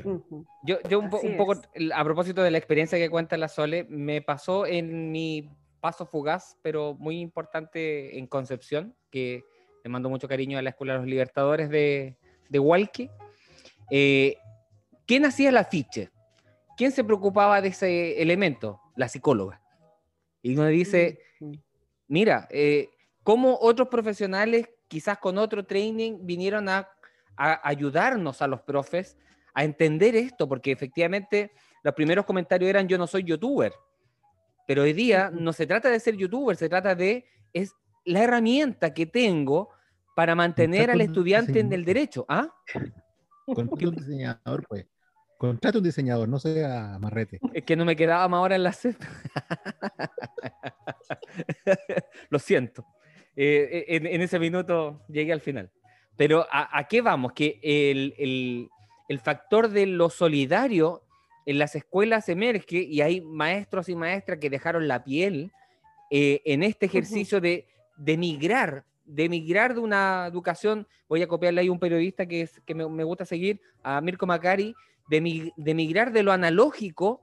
Yo, yo un, po, un, poco, a propósito de la experiencia que cuenta la Sole, me pasó en mi paso fugaz, pero muy importante en Concepción, que le mando mucho cariño a la Escuela de los Libertadores de, de Hualqui. Eh, ¿Quién hacía el afiche? ¿Quién se preocupaba de ese elemento? La psicóloga. Y uno dice, mira, eh, cómo otros profesionales, quizás con otro training, vinieron a, a, ayudarnos a los profes a entender esto, porque efectivamente los primeros comentarios eran yo no soy youtuber, pero hoy día no se trata de ser youtuber, se trata de, es la herramienta que tengo para mantener al estudiante en el derecho. ¿Ah? Con un diseñador, pues. Contrate un diseñador, no sea marrete. Es que no me quedaba más ahora en la set. Lo siento. Eh, en, en, ese minuto llegué al final. Pero ¿a, a qué vamos? Que el, el, el, factor de lo solidario en las escuelas emerge y hay maestros y maestras que dejaron la piel eh, en este ejercicio uh -huh. de, de migrar de migrar de una educación, voy a copiarle ahí un periodista que, es, que me, me gusta seguir, a Mirko Macari, de, de migrar de lo analógico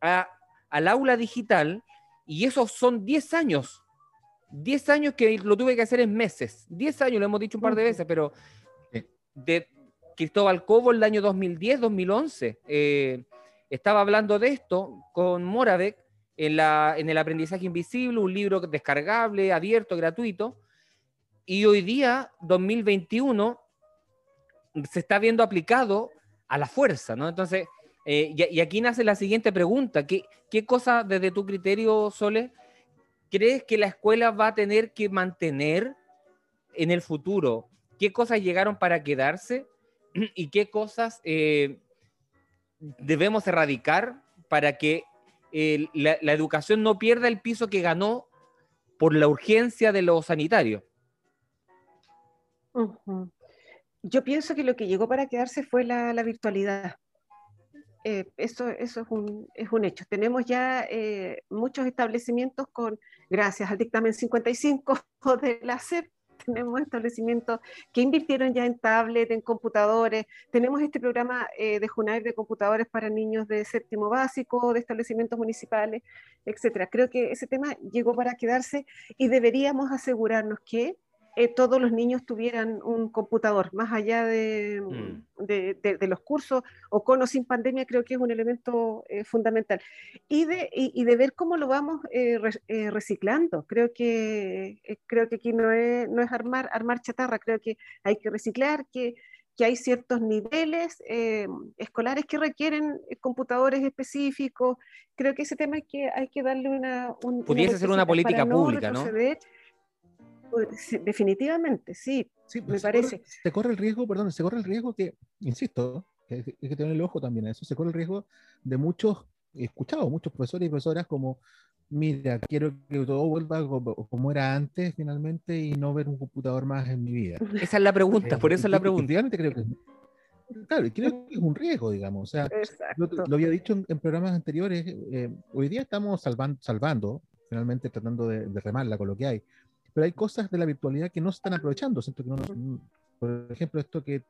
a, al aula digital, y esos son 10 años. 10 años que lo tuve que hacer en meses. 10 años, lo hemos dicho un par de veces, pero de Cristóbal Cobo el año 2010, 2011. Eh, estaba hablando de esto con Moravec en, la, en el aprendizaje invisible, un libro descargable, abierto, gratuito. Y hoy día, 2021, se está viendo aplicado a la fuerza, ¿no? Entonces, eh, y, aquí nace la siguiente pregunta, ¿qué, qué cosa desde tu criterio, Sole, crees que la escuela va a tener que mantener en el futuro? ¿Qué cosas llegaron para quedarse y qué cosas eh, debemos erradicar para que la, educación no pierda el piso que ganó por la urgencia de lo sanitario? Yo pienso que lo que llegó para quedarse fue la, virtualidad. Eh, eso, es, un, es, un, hecho. Tenemos ya eh, muchos establecimientos con, gracias al dictamen 55 de la CEP, tenemos establecimientos que invirtieron ya en tablet, en computadores, tenemos este programa eh, de Junair de computadores para niños de séptimo básico, de establecimientos municipales, etcétera. Creo que ese tema llegó para quedarse y deberíamos asegurarnos que eh, todos los niños tuvieran un computador, más allá de, mm. de, los cursos o con o sin pandemia, creo que es un elemento eh, fundamental. Y de, y, de ver cómo lo vamos eh, reciclando. Creo que, creo que aquí no es, no es armar, armar chatarra, creo que hay que reciclar, que, que hay ciertos niveles escolares que requieren computadores específicos. Creo que ese tema hay que, hay que darle una... Pudiese ser una política pública, ¿no? Definitivamente, sí, sí me parece. se corre el riesgo, perdón, se corre el riesgo que, insisto, que hay que tener el ojo también a eso, se corre el riesgo de muchos, he escuchado muchos profesores y profesoras como, mira, quiero que todo vuelva como, era antes finalmente y no ver un computador más en mi vida. Esa es la pregunta, eh, por eso es la pregunta. creo que Claro, creo que es un riesgo, digamos. O sea, lo, había dicho en, programas anteriores, eh, hoy día estamos salvando, salvando finalmente tratando de, de remarla con lo que hay pero hay cosas de la virtualidad que no se están aprovechando. Siento que no, por ejemplo, esto que,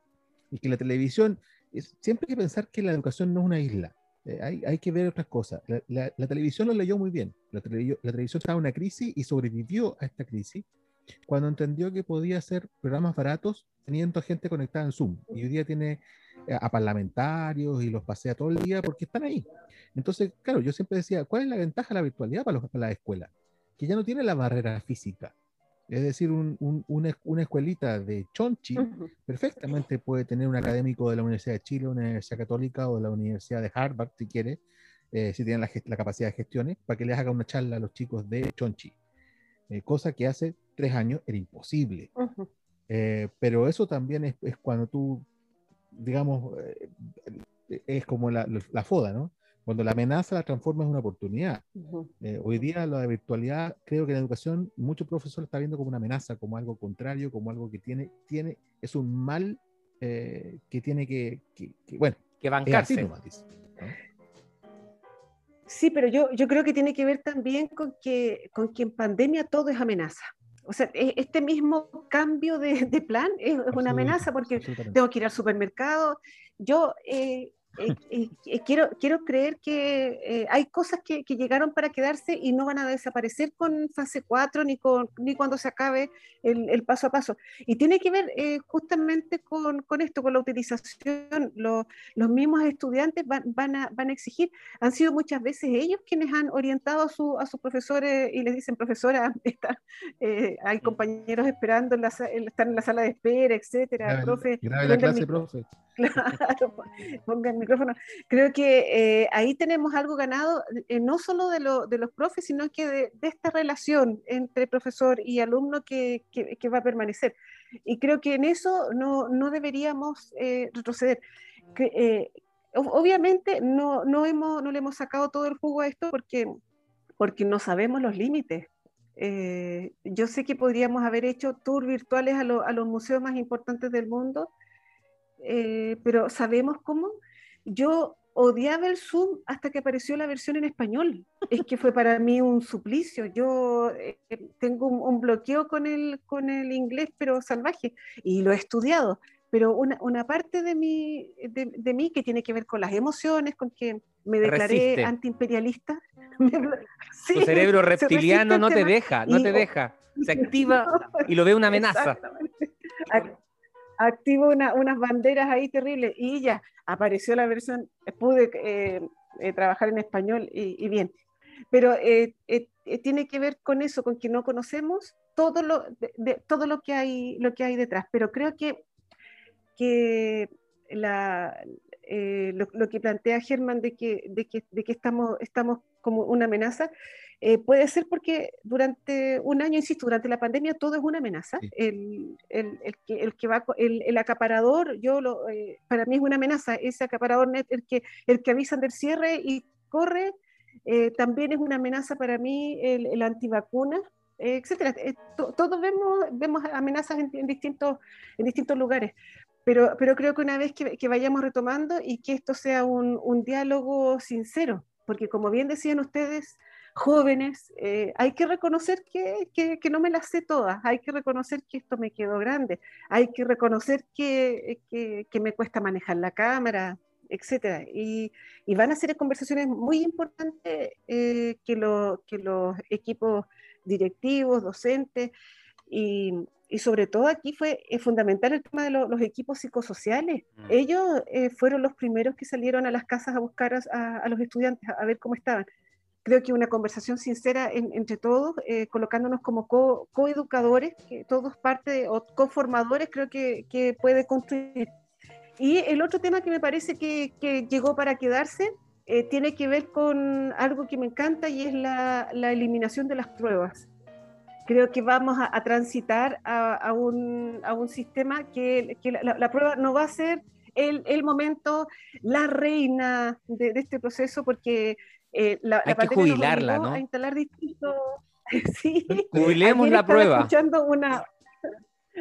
y que la televisión, es, siempre hay que pensar que la educación no es una isla. Eh, hay, hay, que ver otras cosas. La, la, televisión lo leyó muy bien. La, la televisión estaba en una crisis y sobrevivió a esta crisis cuando entendió que podía hacer programas baratos teniendo gente conectada en Zoom. Y hoy día tiene eh, a parlamentarios y los pasea todo el día porque están ahí. Entonces, claro, yo siempre decía, ¿cuál es la ventaja de la virtualidad para, los, para la escuela? Que ya no tiene la barrera física. Es decir, una, escuelita de Chonchi perfectamente puede tener un académico de la Universidad de Chile, una Universidad Católica o de la Universidad de Harvard, si quiere, eh, si tienen la, capacidad de gestiones, para que les haga una charla a los chicos de Chonchi. Eh, cosa que hace tres años era imposible. Eh, pero eso también es, cuando tú, digamos, es como la, la, foda, ¿no? Cuando la amenaza la transforma en una oportunidad. Eh, hoy día la virtualidad, creo que la educación, muchos profesores está viendo como una amenaza, como algo contrario, como algo que tiene, tiene es un mal eh, que tiene que, bueno, que bancarse. Sí, pero yo, yo creo que tiene que ver también con que, con que en pandemia todo es amenaza. O sea, e, este mismo cambio de, de plan es, una amenaza porque tengo que ir al supermercado. Yo eh, eh, eh, quiero, quiero creer que eh, hay cosas que, que, llegaron para quedarse y no van a desaparecer con fase 4 ni, con, ni cuando se acabe el, el paso a paso. Y tiene que ver justamente con, con, esto, con la utilización. Los, los mismos estudiantes van, van, a, van, a, exigir, han sido muchas veces ellos quienes han orientado a, su, a sus profesores y les dicen, profesora, está, hay compañeros esperando, en la, están en la sala de espera, etcétera. profe, grave la clase, profe. Claro, ponga el micrófono. Creo que eh, ahí tenemos algo ganado, eh, no solo de, lo, de, los profes, sino que de, esta relación entre profesor y alumno que, que, va a permanecer. Y creo que en eso no, no deberíamos eh, retroceder. Que, obviamente no, no, hemos, no le hemos sacado todo el jugo a esto porque, porque no sabemos los límites. yo sé que podríamos haber hecho tours virtuales a, a los museos más importantes del mundo eh, pero ¿sabemos cómo? Yo odiaba el Zoom hasta que apareció la versión en español. Es que fue para mí un suplicio. Yo eh, tengo un, bloqueo con el, con el inglés, pero salvaje, y lo he estudiado. Pero una, una parte de mí, de, mí que tiene que ver con las emociones, con que me declaré antiimperialista. tu cerebro reptiliano no te deja, no te deja. Se activa y lo ve una amenaza activo unas banderas ahí terribles y ya apareció la versión, pude eh, eh, trabajar en español y, bien. Pero eh, tiene que ver con eso, con que no conocemos todo lo, todo lo, que, hay, lo que hay detrás. Pero creo que, que lo, que plantea Germán de que, de que, de que estamos, estamos como una amenaza, eh, puede ser porque durante un año, insisto, durante la pandemia todo es una amenaza. El, el, el, que, el, que, va, el, acaparador, yo lo, eh, para mí es una amenaza, ese acaparador net, el que, el que avisan del cierre y corre, eh, también es una amenaza para mí el, antivacuna, etcétera. todos vemos, vemos amenazas en, distintos, en distintos lugares. Pero, pero creo que una vez que, que vayamos retomando y que esto sea un, un diálogo sincero, porque como bien decían ustedes, jóvenes, eh, hay que reconocer que, que, no me las sé todas, hay que reconocer que esto me quedó grande, hay que reconocer que, que me cuesta manejar la cámara, etc. Y, y, van a ser conversaciones muy importantes eh, que, lo, que los equipos directivos, docentes y, y sobre todo aquí fue fundamental el tema de los equipos psicosociales. Mm. Ellos eh, fueron los primeros que salieron a las casas a buscar a, a los estudiantes, a ver cómo estaban creo que una conversación sincera entre todos, eh, colocándonos como coeducadores, que todos parte de, o coformadores, creo que, que, puede construir. Y el otro tema que me parece que, que llegó para quedarse eh, tiene que ver con algo que me encanta y es la, la eliminación de las pruebas. Creo que vamos a, transitar a, a, un, a, un, sistema que, que la, la, prueba no va a ser el, el momento, la reina de, de este proceso, porque eh, la, Hay que jubilarla, ¿no? A instalar distintos. sí. Jubilemos la prueba. Escuchando una,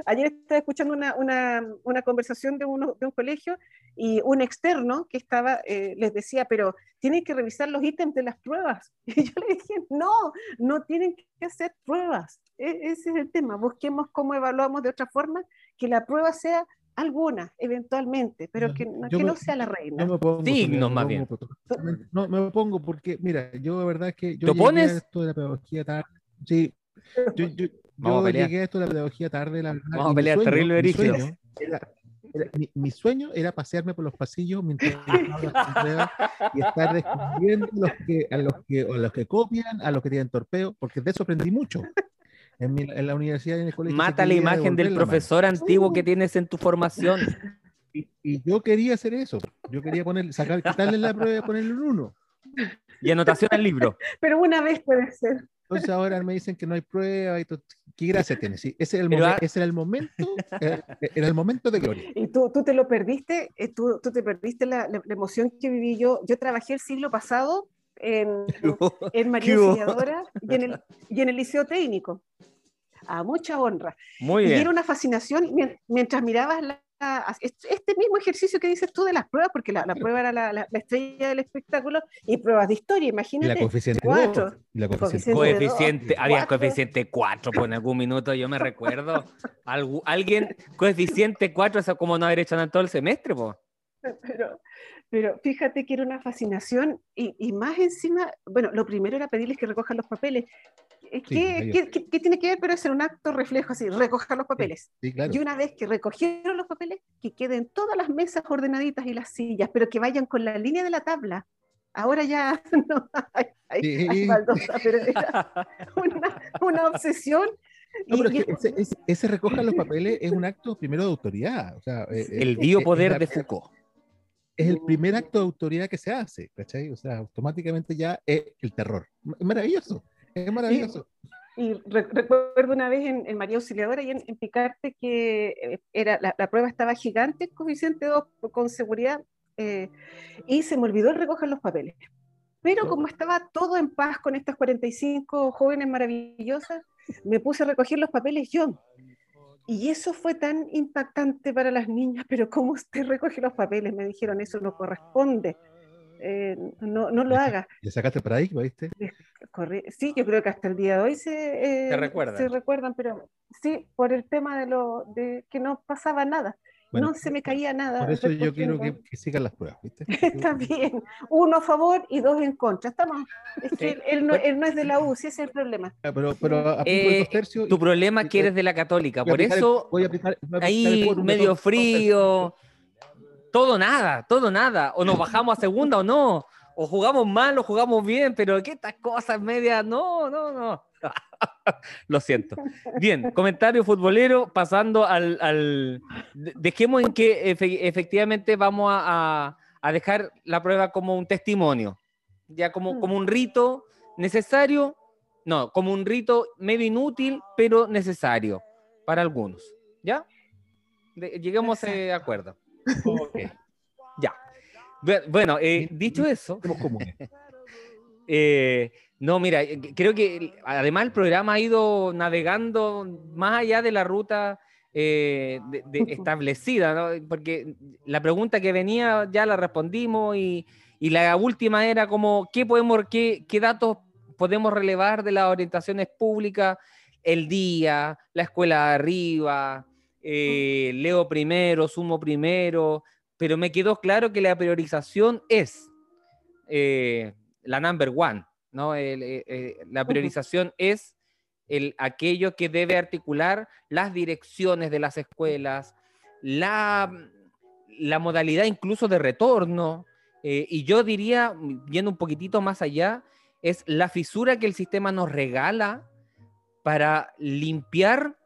ayer estaba escuchando una, una, una conversación de, uno, de un colegio y un externo que estaba, eh, les decía, pero tienen que revisar los ítems de las pruebas. Y yo le dije, no, no tienen que hacer pruebas. E, ese es el tema. Busquemos cómo evaluamos de otra forma, que la prueba sea alguna, eventualmente, pero que, que no sea la reina. No me pongo, Signos, más bien. No, me pongo porque, mira, yo de verdad que yo ¿Te opones? a esto de la pedagogía tarde. Sí, yo, yo, yo llegué a esto de la pedagogía tarde. La verdad, Vamos a pelear, sueño, terrible era, mi, mi, sueño era pasearme por los pasillos mientras y estar descubriendo los que, a, los que, a los que copian, a los que tienen torpeo, porque de eso aprendí mucho. En, la universidad y en el colegio. Mata la imagen del profesor antiguo que tienes en tu formación. Y, yo quería hacer eso. Yo quería poner, sacar, quitarle la prueba y ponerle un uno. Y anotación al libro. Pero una vez puede ser. Entonces ahora me dicen que no hay prueba y todo. ¿Qué gracia tiene? Sí, ese, era el ese, era el momento, era, el momento de gloria. Y tú, tú te lo perdiste, eh, tú, tú te perdiste la, la, emoción que viví yo. Yo trabajé el siglo pasado en, en María Auxiliadora y en, el, y en el Liceo Técnico. A mucha honra. Muy bien. Y era una fascinación mientras mirabas la, este mismo ejercicio que dices tú de las pruebas, porque la, la prueba era la, la, estrella del espectáculo, y pruebas de historia, imagínate. la coeficiente 4. La coeficiente, coeficiente había coeficiente 4, pues en algún minuto yo me recuerdo. alguien, coeficiente 4, es como no haber hecho nada todo el semestre, pues. Pero, pero fíjate que era una fascinación y, y, más encima, bueno, lo primero era pedirles que recojan los papeles. Eh, ¿Qué, ¿qué, qué, qué tiene que ver? Pero es un acto reflejo así, recoger los papeles. Sí, claro. Y una vez que recogieron los papeles, que queden todas las mesas ordenaditas y las sillas, pero que vayan con la línea de la tabla. Ahora ya no hay, hay, sí. hay baldosa, pero era una, una obsesión. No, pero y, es que ese, ese, ese, recojan los papeles es un acto primero de autoridad. O sea, eh, el biopoder de Foucault es el primer acto de autoridad que se hace, ¿cachai? O sea, automáticamente ya es el terror. Es maravilloso, es maravilloso. Y, y re recuerdo una vez en, en, María Auxiliadora y en, en Picarte que eh, era, la, la, prueba estaba gigante, coeficiente 2 con seguridad, eh, y se me olvidó recoger los papeles. Pero como estaba todo en paz con estas 45 jóvenes maravillosas, me puse a recoger los papeles yo. Y eso fue tan impactante para las niñas, pero ¿cómo usted recoge los papeles? Me dijeron, eso no corresponde. Eh, no, no, lo haga. ¿Le sacaste paradigma, viste? Sí, yo creo que hasta el día de hoy se, eh, recuerdan? se recuerdan, pero sí, por el tema de, lo, de que no pasaba nada. Bueno, no se me caía nada. Por eso yo quiero que, que, sigan las pruebas, ¿viste? Está bien. Uno a favor y dos en contra. Estamos. Es que sí. él, no, él, no, es de la U, ese es el problema. Pero, pero eh, tercios, tu problema es que eres de la Católica, por eso voy a aplicar, voy a ahí medio frío. Todo nada, todo nada. O nos bajamos a segunda o no. O jugamos mal o jugamos bien, pero que estas cosas medias, no, no, no. Lo siento. Bien, comentario futbolero, pasando al... al... Dejemos en que efectivamente vamos a, a, dejar la prueba como un testimonio, ya como, como un rito necesario, No, como un rito medio inútil, pero necesario para algunos. ¿Ya? lleguemos a acuerdo. Ya. Bueno, eh, dicho eso. Eh, no, mira, eh, creo que además el programa ha ido navegando más allá de la ruta establecida, ¿no? porque la pregunta que venía ya la respondimos y, y la última era como, ¿qué, podemos, qué, qué datos podemos relevar de las orientaciones públicas? El día, la escuela de arriba, eh, leo primero, sumo primero, pero me quedó claro que la priorización es eh, la number one, ¿no? Eh, la priorización es el, aquello que debe articular las direcciones de las escuelas, la, la modalidad incluso de retorno, y yo diría, yendo un poquitito más allá, es la fisura que el sistema nos regala para limpiar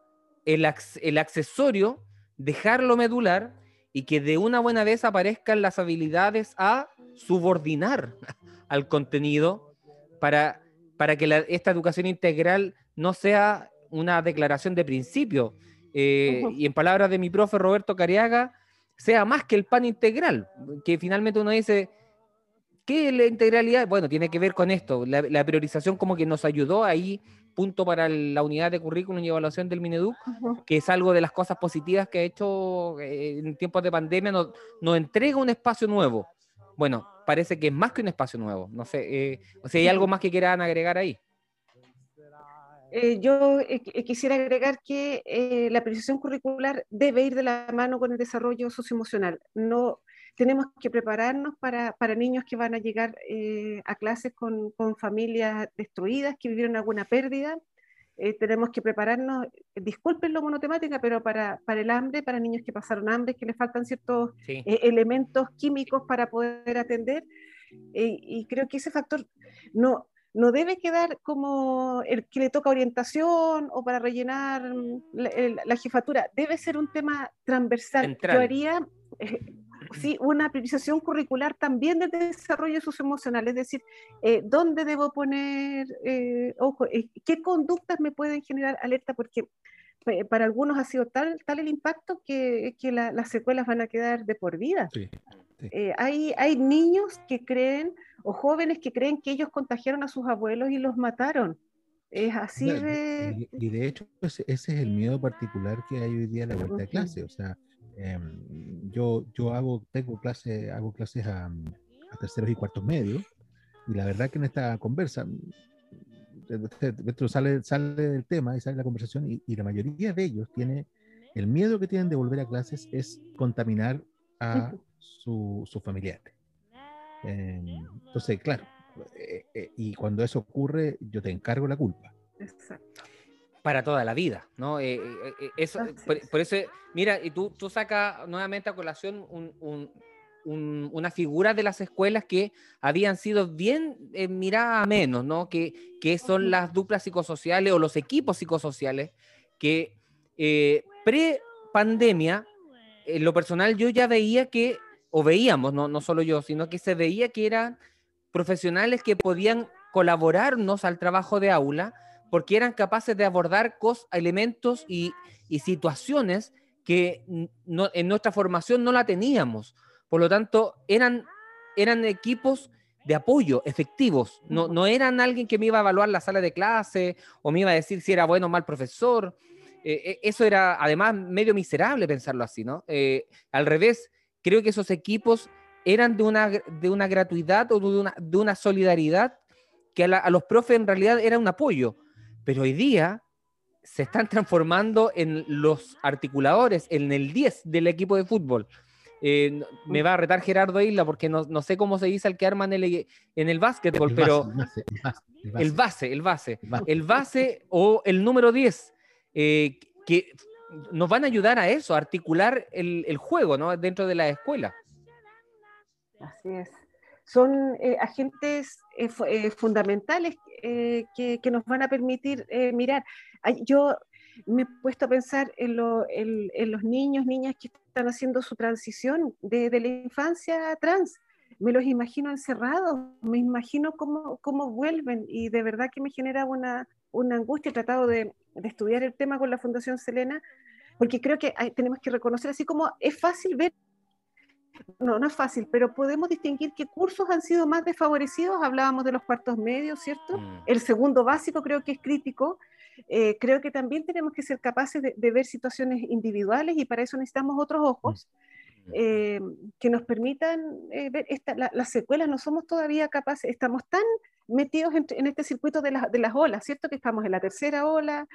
el, el accesorio, dejarlo medular y que de una buena vez aparezcan las habilidades a subordinar al contenido para, para que esta educación integral no sea una declaración de principio. Eh, y en palabras de mi profe Roberto Cariaga, sea más que el pan integral, que finalmente uno dice, ¿qué es la integralidad? Bueno, tiene que ver con esto, la, la priorización como que nos ayudó ahí punto para la unidad de currículum y evaluación del Mineduc, que es algo de las cosas positivas que ha hecho eh, en tiempos de pandemia, nos, entrega un espacio nuevo. Bueno, parece que es más que un espacio nuevo. No sé, eh, o sea, ¿hay algo más que quieran agregar ahí? Eh, yo quisiera agregar que la priorización curricular debe ir de la mano con el desarrollo socioemocional. No, tenemos que prepararnos para, para niños que van a llegar eh, a clases con, con, familias destruidas, que vivieron alguna pérdida. Eh, tenemos que prepararnos, disculpen lo monotemática, pero para, para, el hambre, para niños que pasaron hambre, que les faltan ciertos eh, elementos químicos para poder atender. y creo que ese factor no, no debe quedar como el que le toca orientación o para rellenar mm, la, jefatura, debe ser un tema transversal. Yo haría, sí, una priorización curricular también del desarrollo socioemocional, es decir, eh, ¿dónde debo poner, eh, ojo, eh, qué conductas me pueden generar alerta? Porque para algunos ha sido tal, tal el impacto que, que las secuelas van a quedar de por vida. hay, hay niños que creen, o jóvenes que creen que ellos contagiaron a sus abuelos y los mataron. Es así de... Y, de hecho, ese, es el miedo particular que hay hoy día en la vuelta de clase. O sea, Em, yo, yo hago, tengo clase, hago clases a, terceros y cuartos medios, y la verdad que en esta conversa, dentro sale, sale del tema y sale la conversación, y, la mayoría de ellos tiene, el miedo que tienen de volver a clases es contaminar a sus su familiares. Em, entonces, claro, eh, eh, y cuando eso ocurre, yo te encargo la culpa. Exacto para toda la vida, ¿no? Eh, eh, eh, eso, por, eso, mira, y tú, tú sacas nuevamente a colación una figura de las escuelas que habían sido bien miradas a menos, ¿no? Que, que son las duplas psicosociales o los equipos psicosociales que pre-pandemia, en lo personal yo ya veía que, o veíamos, no, no solo yo, sino que se veía que eran profesionales que podían colaborarnos al trabajo de aula, porque eran capaces de abordar elementos y, situaciones que en nuestra formación no la teníamos. Por lo tanto, eran, eran equipos de apoyo efectivos, no, no eran alguien que me iba a evaluar la sala de clase o me iba a decir si era bueno o mal profesor. Eh, eh, eso era además medio miserable pensarlo así, ¿no? Eh, al revés, creo que esos equipos eran de una, de una gratuidad o de una, de una solidaridad que a, a los profes en realidad era un apoyo pero hoy día se están transformando en los articuladores, en el 10 del equipo de fútbol. Eh, me va a retar Gerardo Isla porque no, no, sé cómo se dice el que arman en el, en el básquetbol, pero el base, el base, el base, o el número 10, eh, que nos van a ayudar a eso, a articular el, el juego ¿no? dentro de la escuela. Así es. Son eh, agentes fundamentales eh, que, nos van a permitir eh, mirar. Yo me he puesto a pensar en, los niños, niñas que están haciendo su transición de, la infancia trans. me los imagino encerrados, me imagino cómo, cómo vuelven y de verdad que me genera una, una angustia. He tratado de, de, estudiar el tema con la Fundación Selena, porque creo que tenemos que reconocer, así como es fácil ver, no, no es fácil, pero podemos distinguir qué cursos han sido más desfavorecidos. Hablábamos de los cuartos medios, ¿cierto? Mm. El segundo básico creo que es crítico. Eh, creo que también tenemos que ser capaces de, de, ver situaciones individuales y para eso necesitamos otros ojos. Mm. Eh, que nos permitan eh, ver esta, las secuelas. No somos todavía capaces, estamos tan metidos en, en este circuito de, la, de, las olas, ¿cierto? Que estamos en la tercera ola,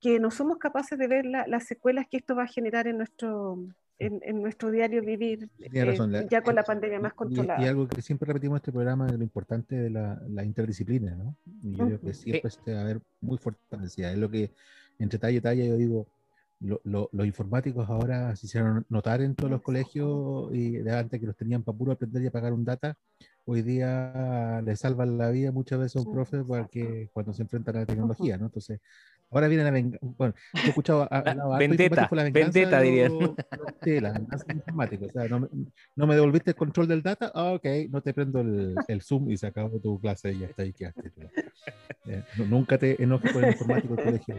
que no somos capaces de ver las secuelas que esto va a generar en nuestro, en, en nuestro diario vivir, eh, ya con la pandemia más controlada. Y, algo que siempre repetimos en este programa es lo importante de la, la interdisciplina, ¿no? Y yo uh -huh. creo que siempre sí. se va a ver muy fortalecida. Es lo que entre talla y talla yo digo, lo, lo, los informáticos ahora se hicieron notar en todos los colegios y de antes que los tenían para puro aprender y apagar un data, hoy día le salvan la vida muchas veces a un profe porque cuando se enfrentan a la tecnología, ¿no? Entonces, ahora viene la venganza. Bueno, he escuchado a, a, vendetta, la vendetta dirían. Sí, la venganza informática. O sea, no, no, me devolviste el control del data, ah, ok, no te prendo el, el, Zoom y se acabó tu clase y ya está ahí quedaste. Eh, nunca te enojes con el informático del colegio.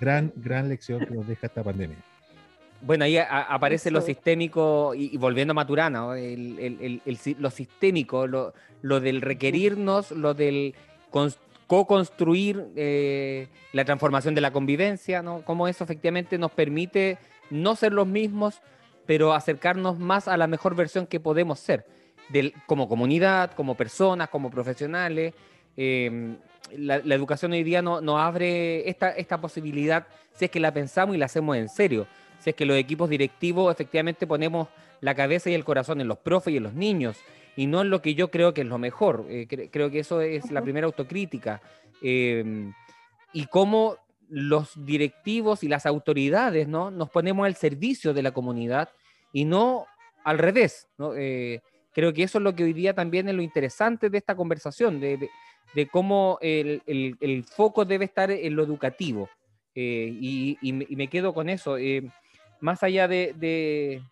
Gran, gran lección que nos deja esta pandemia. Bueno, ahí a, aparece lo sistémico, y, y volviendo a Maturana, el, el, el, lo sistémico, lo, lo, del requerirnos, lo del co-construir eh, la transformación de la convivencia, ¿no? Cómo eso efectivamente nos permite no ser los mismos, pero acercarnos más a la mejor versión que podemos ser, del, como comunidad, como personas, como profesionales. Eh, la, la, educación hoy día nos no abre esta, esta posibilidad, si es que la pensamos y la hacemos en serio si es que los equipos directivos efectivamente ponemos la cabeza y el corazón en los profes y en los niños, y no en lo que yo creo que es lo mejor. Eh, cre creo que eso es la primera autocrítica. Eh, y cómo los directivos y las autoridades ¿no? nos ponemos al servicio de la comunidad y no al revés. ¿no? Eh, creo que eso es lo que hoy día también es lo interesante de esta conversación, de, de, de cómo el, el, el, foco debe estar en lo educativo. Y, y, me, y, me, quedo con eso más allá de,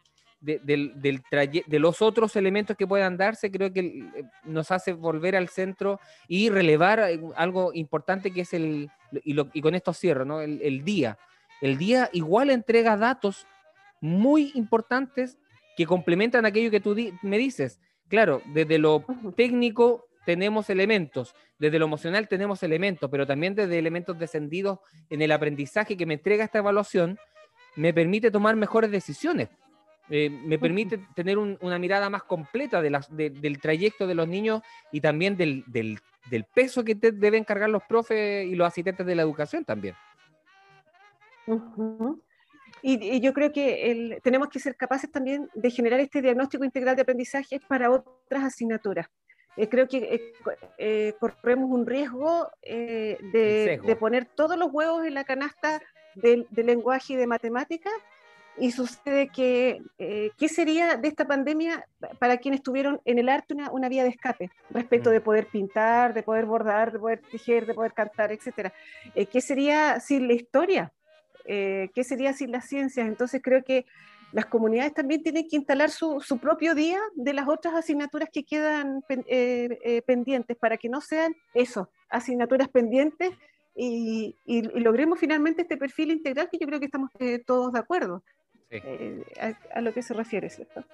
de, de, del, del de los otros elementos que puedan darse, creo que eh, nos hace volver al centro y relevar eh, algo importante que es el, y, lo, y con esto cierro, ¿no? el, el día. El día igual entrega datos muy importantes que complementan aquello que tú di me dices. Claro, desde lo técnico tenemos elementos, desde lo emocional tenemos elementos, pero también desde elementos descendidos en el aprendizaje que me entrega esta evaluación, me permite tomar mejores decisiones. Eh, me permite tener un, una mirada más completa de las, de, del trayecto de los niños y también del, del, del peso que te deben cargar los profes y los asistentes de la educación también. Uh -huh. y, y, yo creo que el, tenemos que ser capaces también de generar este diagnóstico integral de aprendizaje para otras asignaturas. Eh, creo que eh, eh, corremos un riesgo de, de, poner todos los huevos en la canasta de, de lenguaje y de matemáticas y sucede que, eh, ¿qué sería de esta pandemia para quienes tuvieron en el arte una, una vía de escape respecto mm. de poder pintar, de poder bordar, de poder tejer, de poder cantar, etcétera? Eh, ¿Qué sería sin la historia? Eh, ¿Qué sería sin las ciencias? Entonces creo que las comunidades también tienen que instalar su, su propio día de las otras asignaturas que quedan eh, eh, pendientes para que no sean eso, asignaturas pendientes y, y, y, logremos finalmente este perfil integral que yo creo que estamos eh, todos de acuerdo sí. eh, a, a, lo que se refiere, ¿cierto?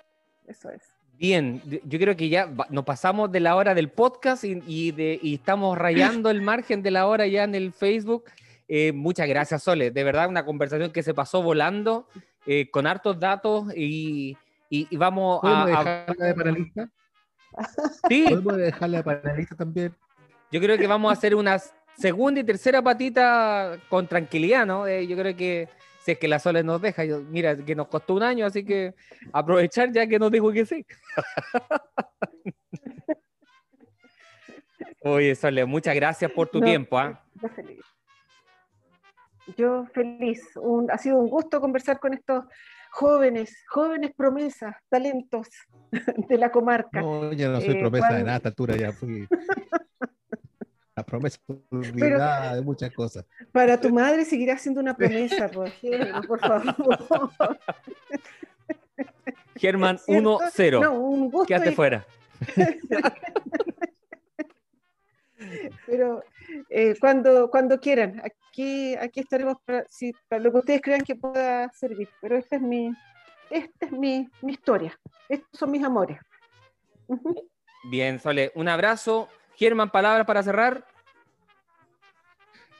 Eso es. Bien, yo creo que ya nos pasamos de la hora del podcast y, y, de, y estamos rayando el margen de la hora ya en el Facebook. Eh, muchas gracias, Sole. De verdad, una conversación que se pasó volando, eh, con hartos datos y, y vamos a... dejarla de panelista? Sí. ¿Podemos dejarla de panelista también? Yo creo que vamos a hacer unas segunda y tercera patita con tranquilidad, ¿no? Eh, yo creo que si es que la Sole nos deja, yo, mira, que nos costó un año, así que aprovechar ya que nos dijo que sí. Oye, Sole, muchas gracias por tu no, tiempo. ¿eh? Yo feliz. Yo feliz. Un, ha sido un gusto conversar con estos jóvenes, jóvenes promesas, talentos de la comarca. No, no soy eh, promesa cuando... de nada, esta altura ya fui. la promesa olvidada de muchas cosas. Para tu madre seguirá siendo una promesa, por, por favor. Germán 1-0. No, Quédate y... fuera. Pero eh, cuando, cuando quieran, aquí, aquí estaremos para, si, para lo que ustedes crean que pueda servir. Pero esta es mi, esta es mi, mi historia. Estos son mis amores. Bien, Sole, un abrazo. Germán, palabras para cerrar.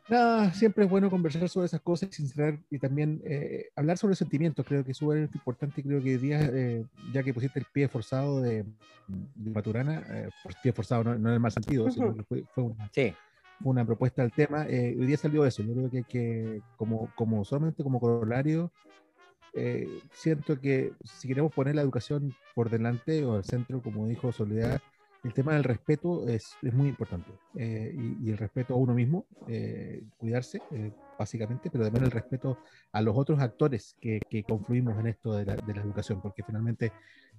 Nada, siempre es bueno conversar sobre esas cosas y también eh, hablar sobre sentimientos. Creo que es súper importante. Creo que hoy día, eh, ya que pusiste el pie forzado de, Maturana, eh, pie forzado no, en el mal sentido, sino que fue, una, una, propuesta del tema. hoy día salió eso. Yo creo que, que como, como solamente como corolario, siento que si queremos poner la educación por delante o al centro, como dijo Soledad, el tema del respeto es, es muy importante. Eh, y, el respeto a uno mismo, eh, cuidarse, eh, básicamente, pero también el respeto a los otros actores que, que confluimos en esto de la, de la, educación, porque finalmente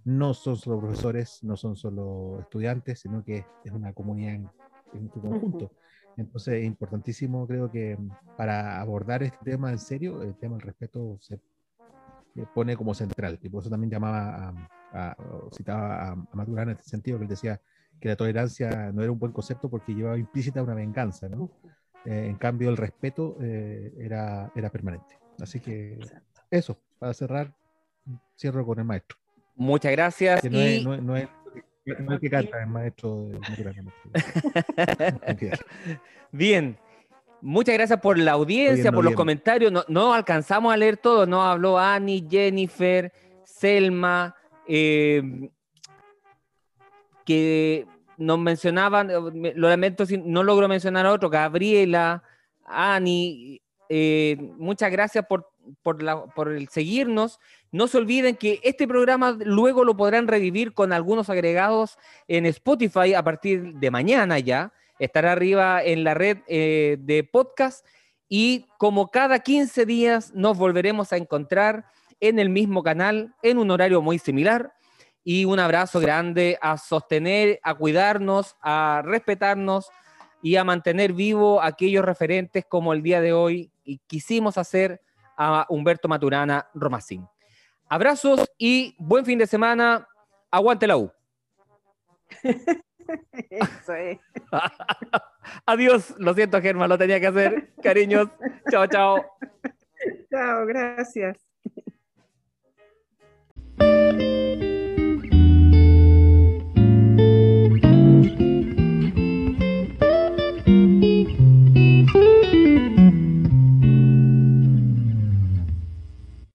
no son solo profesores, no son solo estudiantes, sino que es una comunidad en, en su conjunto. Entonces es importantísimo, creo que para abordar este tema en serio, el tema del respeto se pone como central. Y por eso también llamaba a, citaba a, a Maturana en este sentido, que él decía que la tolerancia no era un buen concepto porque llevaba implícita una venganza, ¿no? Eh, en cambio, el respeto eh, era, era permanente. Así que eso, para cerrar, cierro con el maestro. Muchas gracias. no, es, no, es, que canta, el maestro Bien. Muchas gracias por la audiencia, por los comentarios. No, no, alcanzamos a leer todo. No habló Annie, Jennifer, Selma, eh, que nos mencionaban, eh, lo lamento si no logro mencionar otro, Gabriela, Ani, eh, muchas gracias por, por, por, el seguirnos. No se olviden que este programa luego lo podrán revivir con algunos agregados en Spotify a partir de mañana ya. Estará arriba en la red eh, de podcast y como cada 15 días nos volveremos a encontrar en el mismo canal en un horario muy similar y un abrazo grande a sostener, a cuidarnos, a respetarnos y a mantener vivo aquellos referentes como el día de hoy y quisimos hacer a Humberto Maturana Romacín. Abrazos y buen fin de semana. Aguante la U. Adiós. Lo siento, Germán, lo tenía que hacer. Cariños. Chao, chao. Chao, gracias.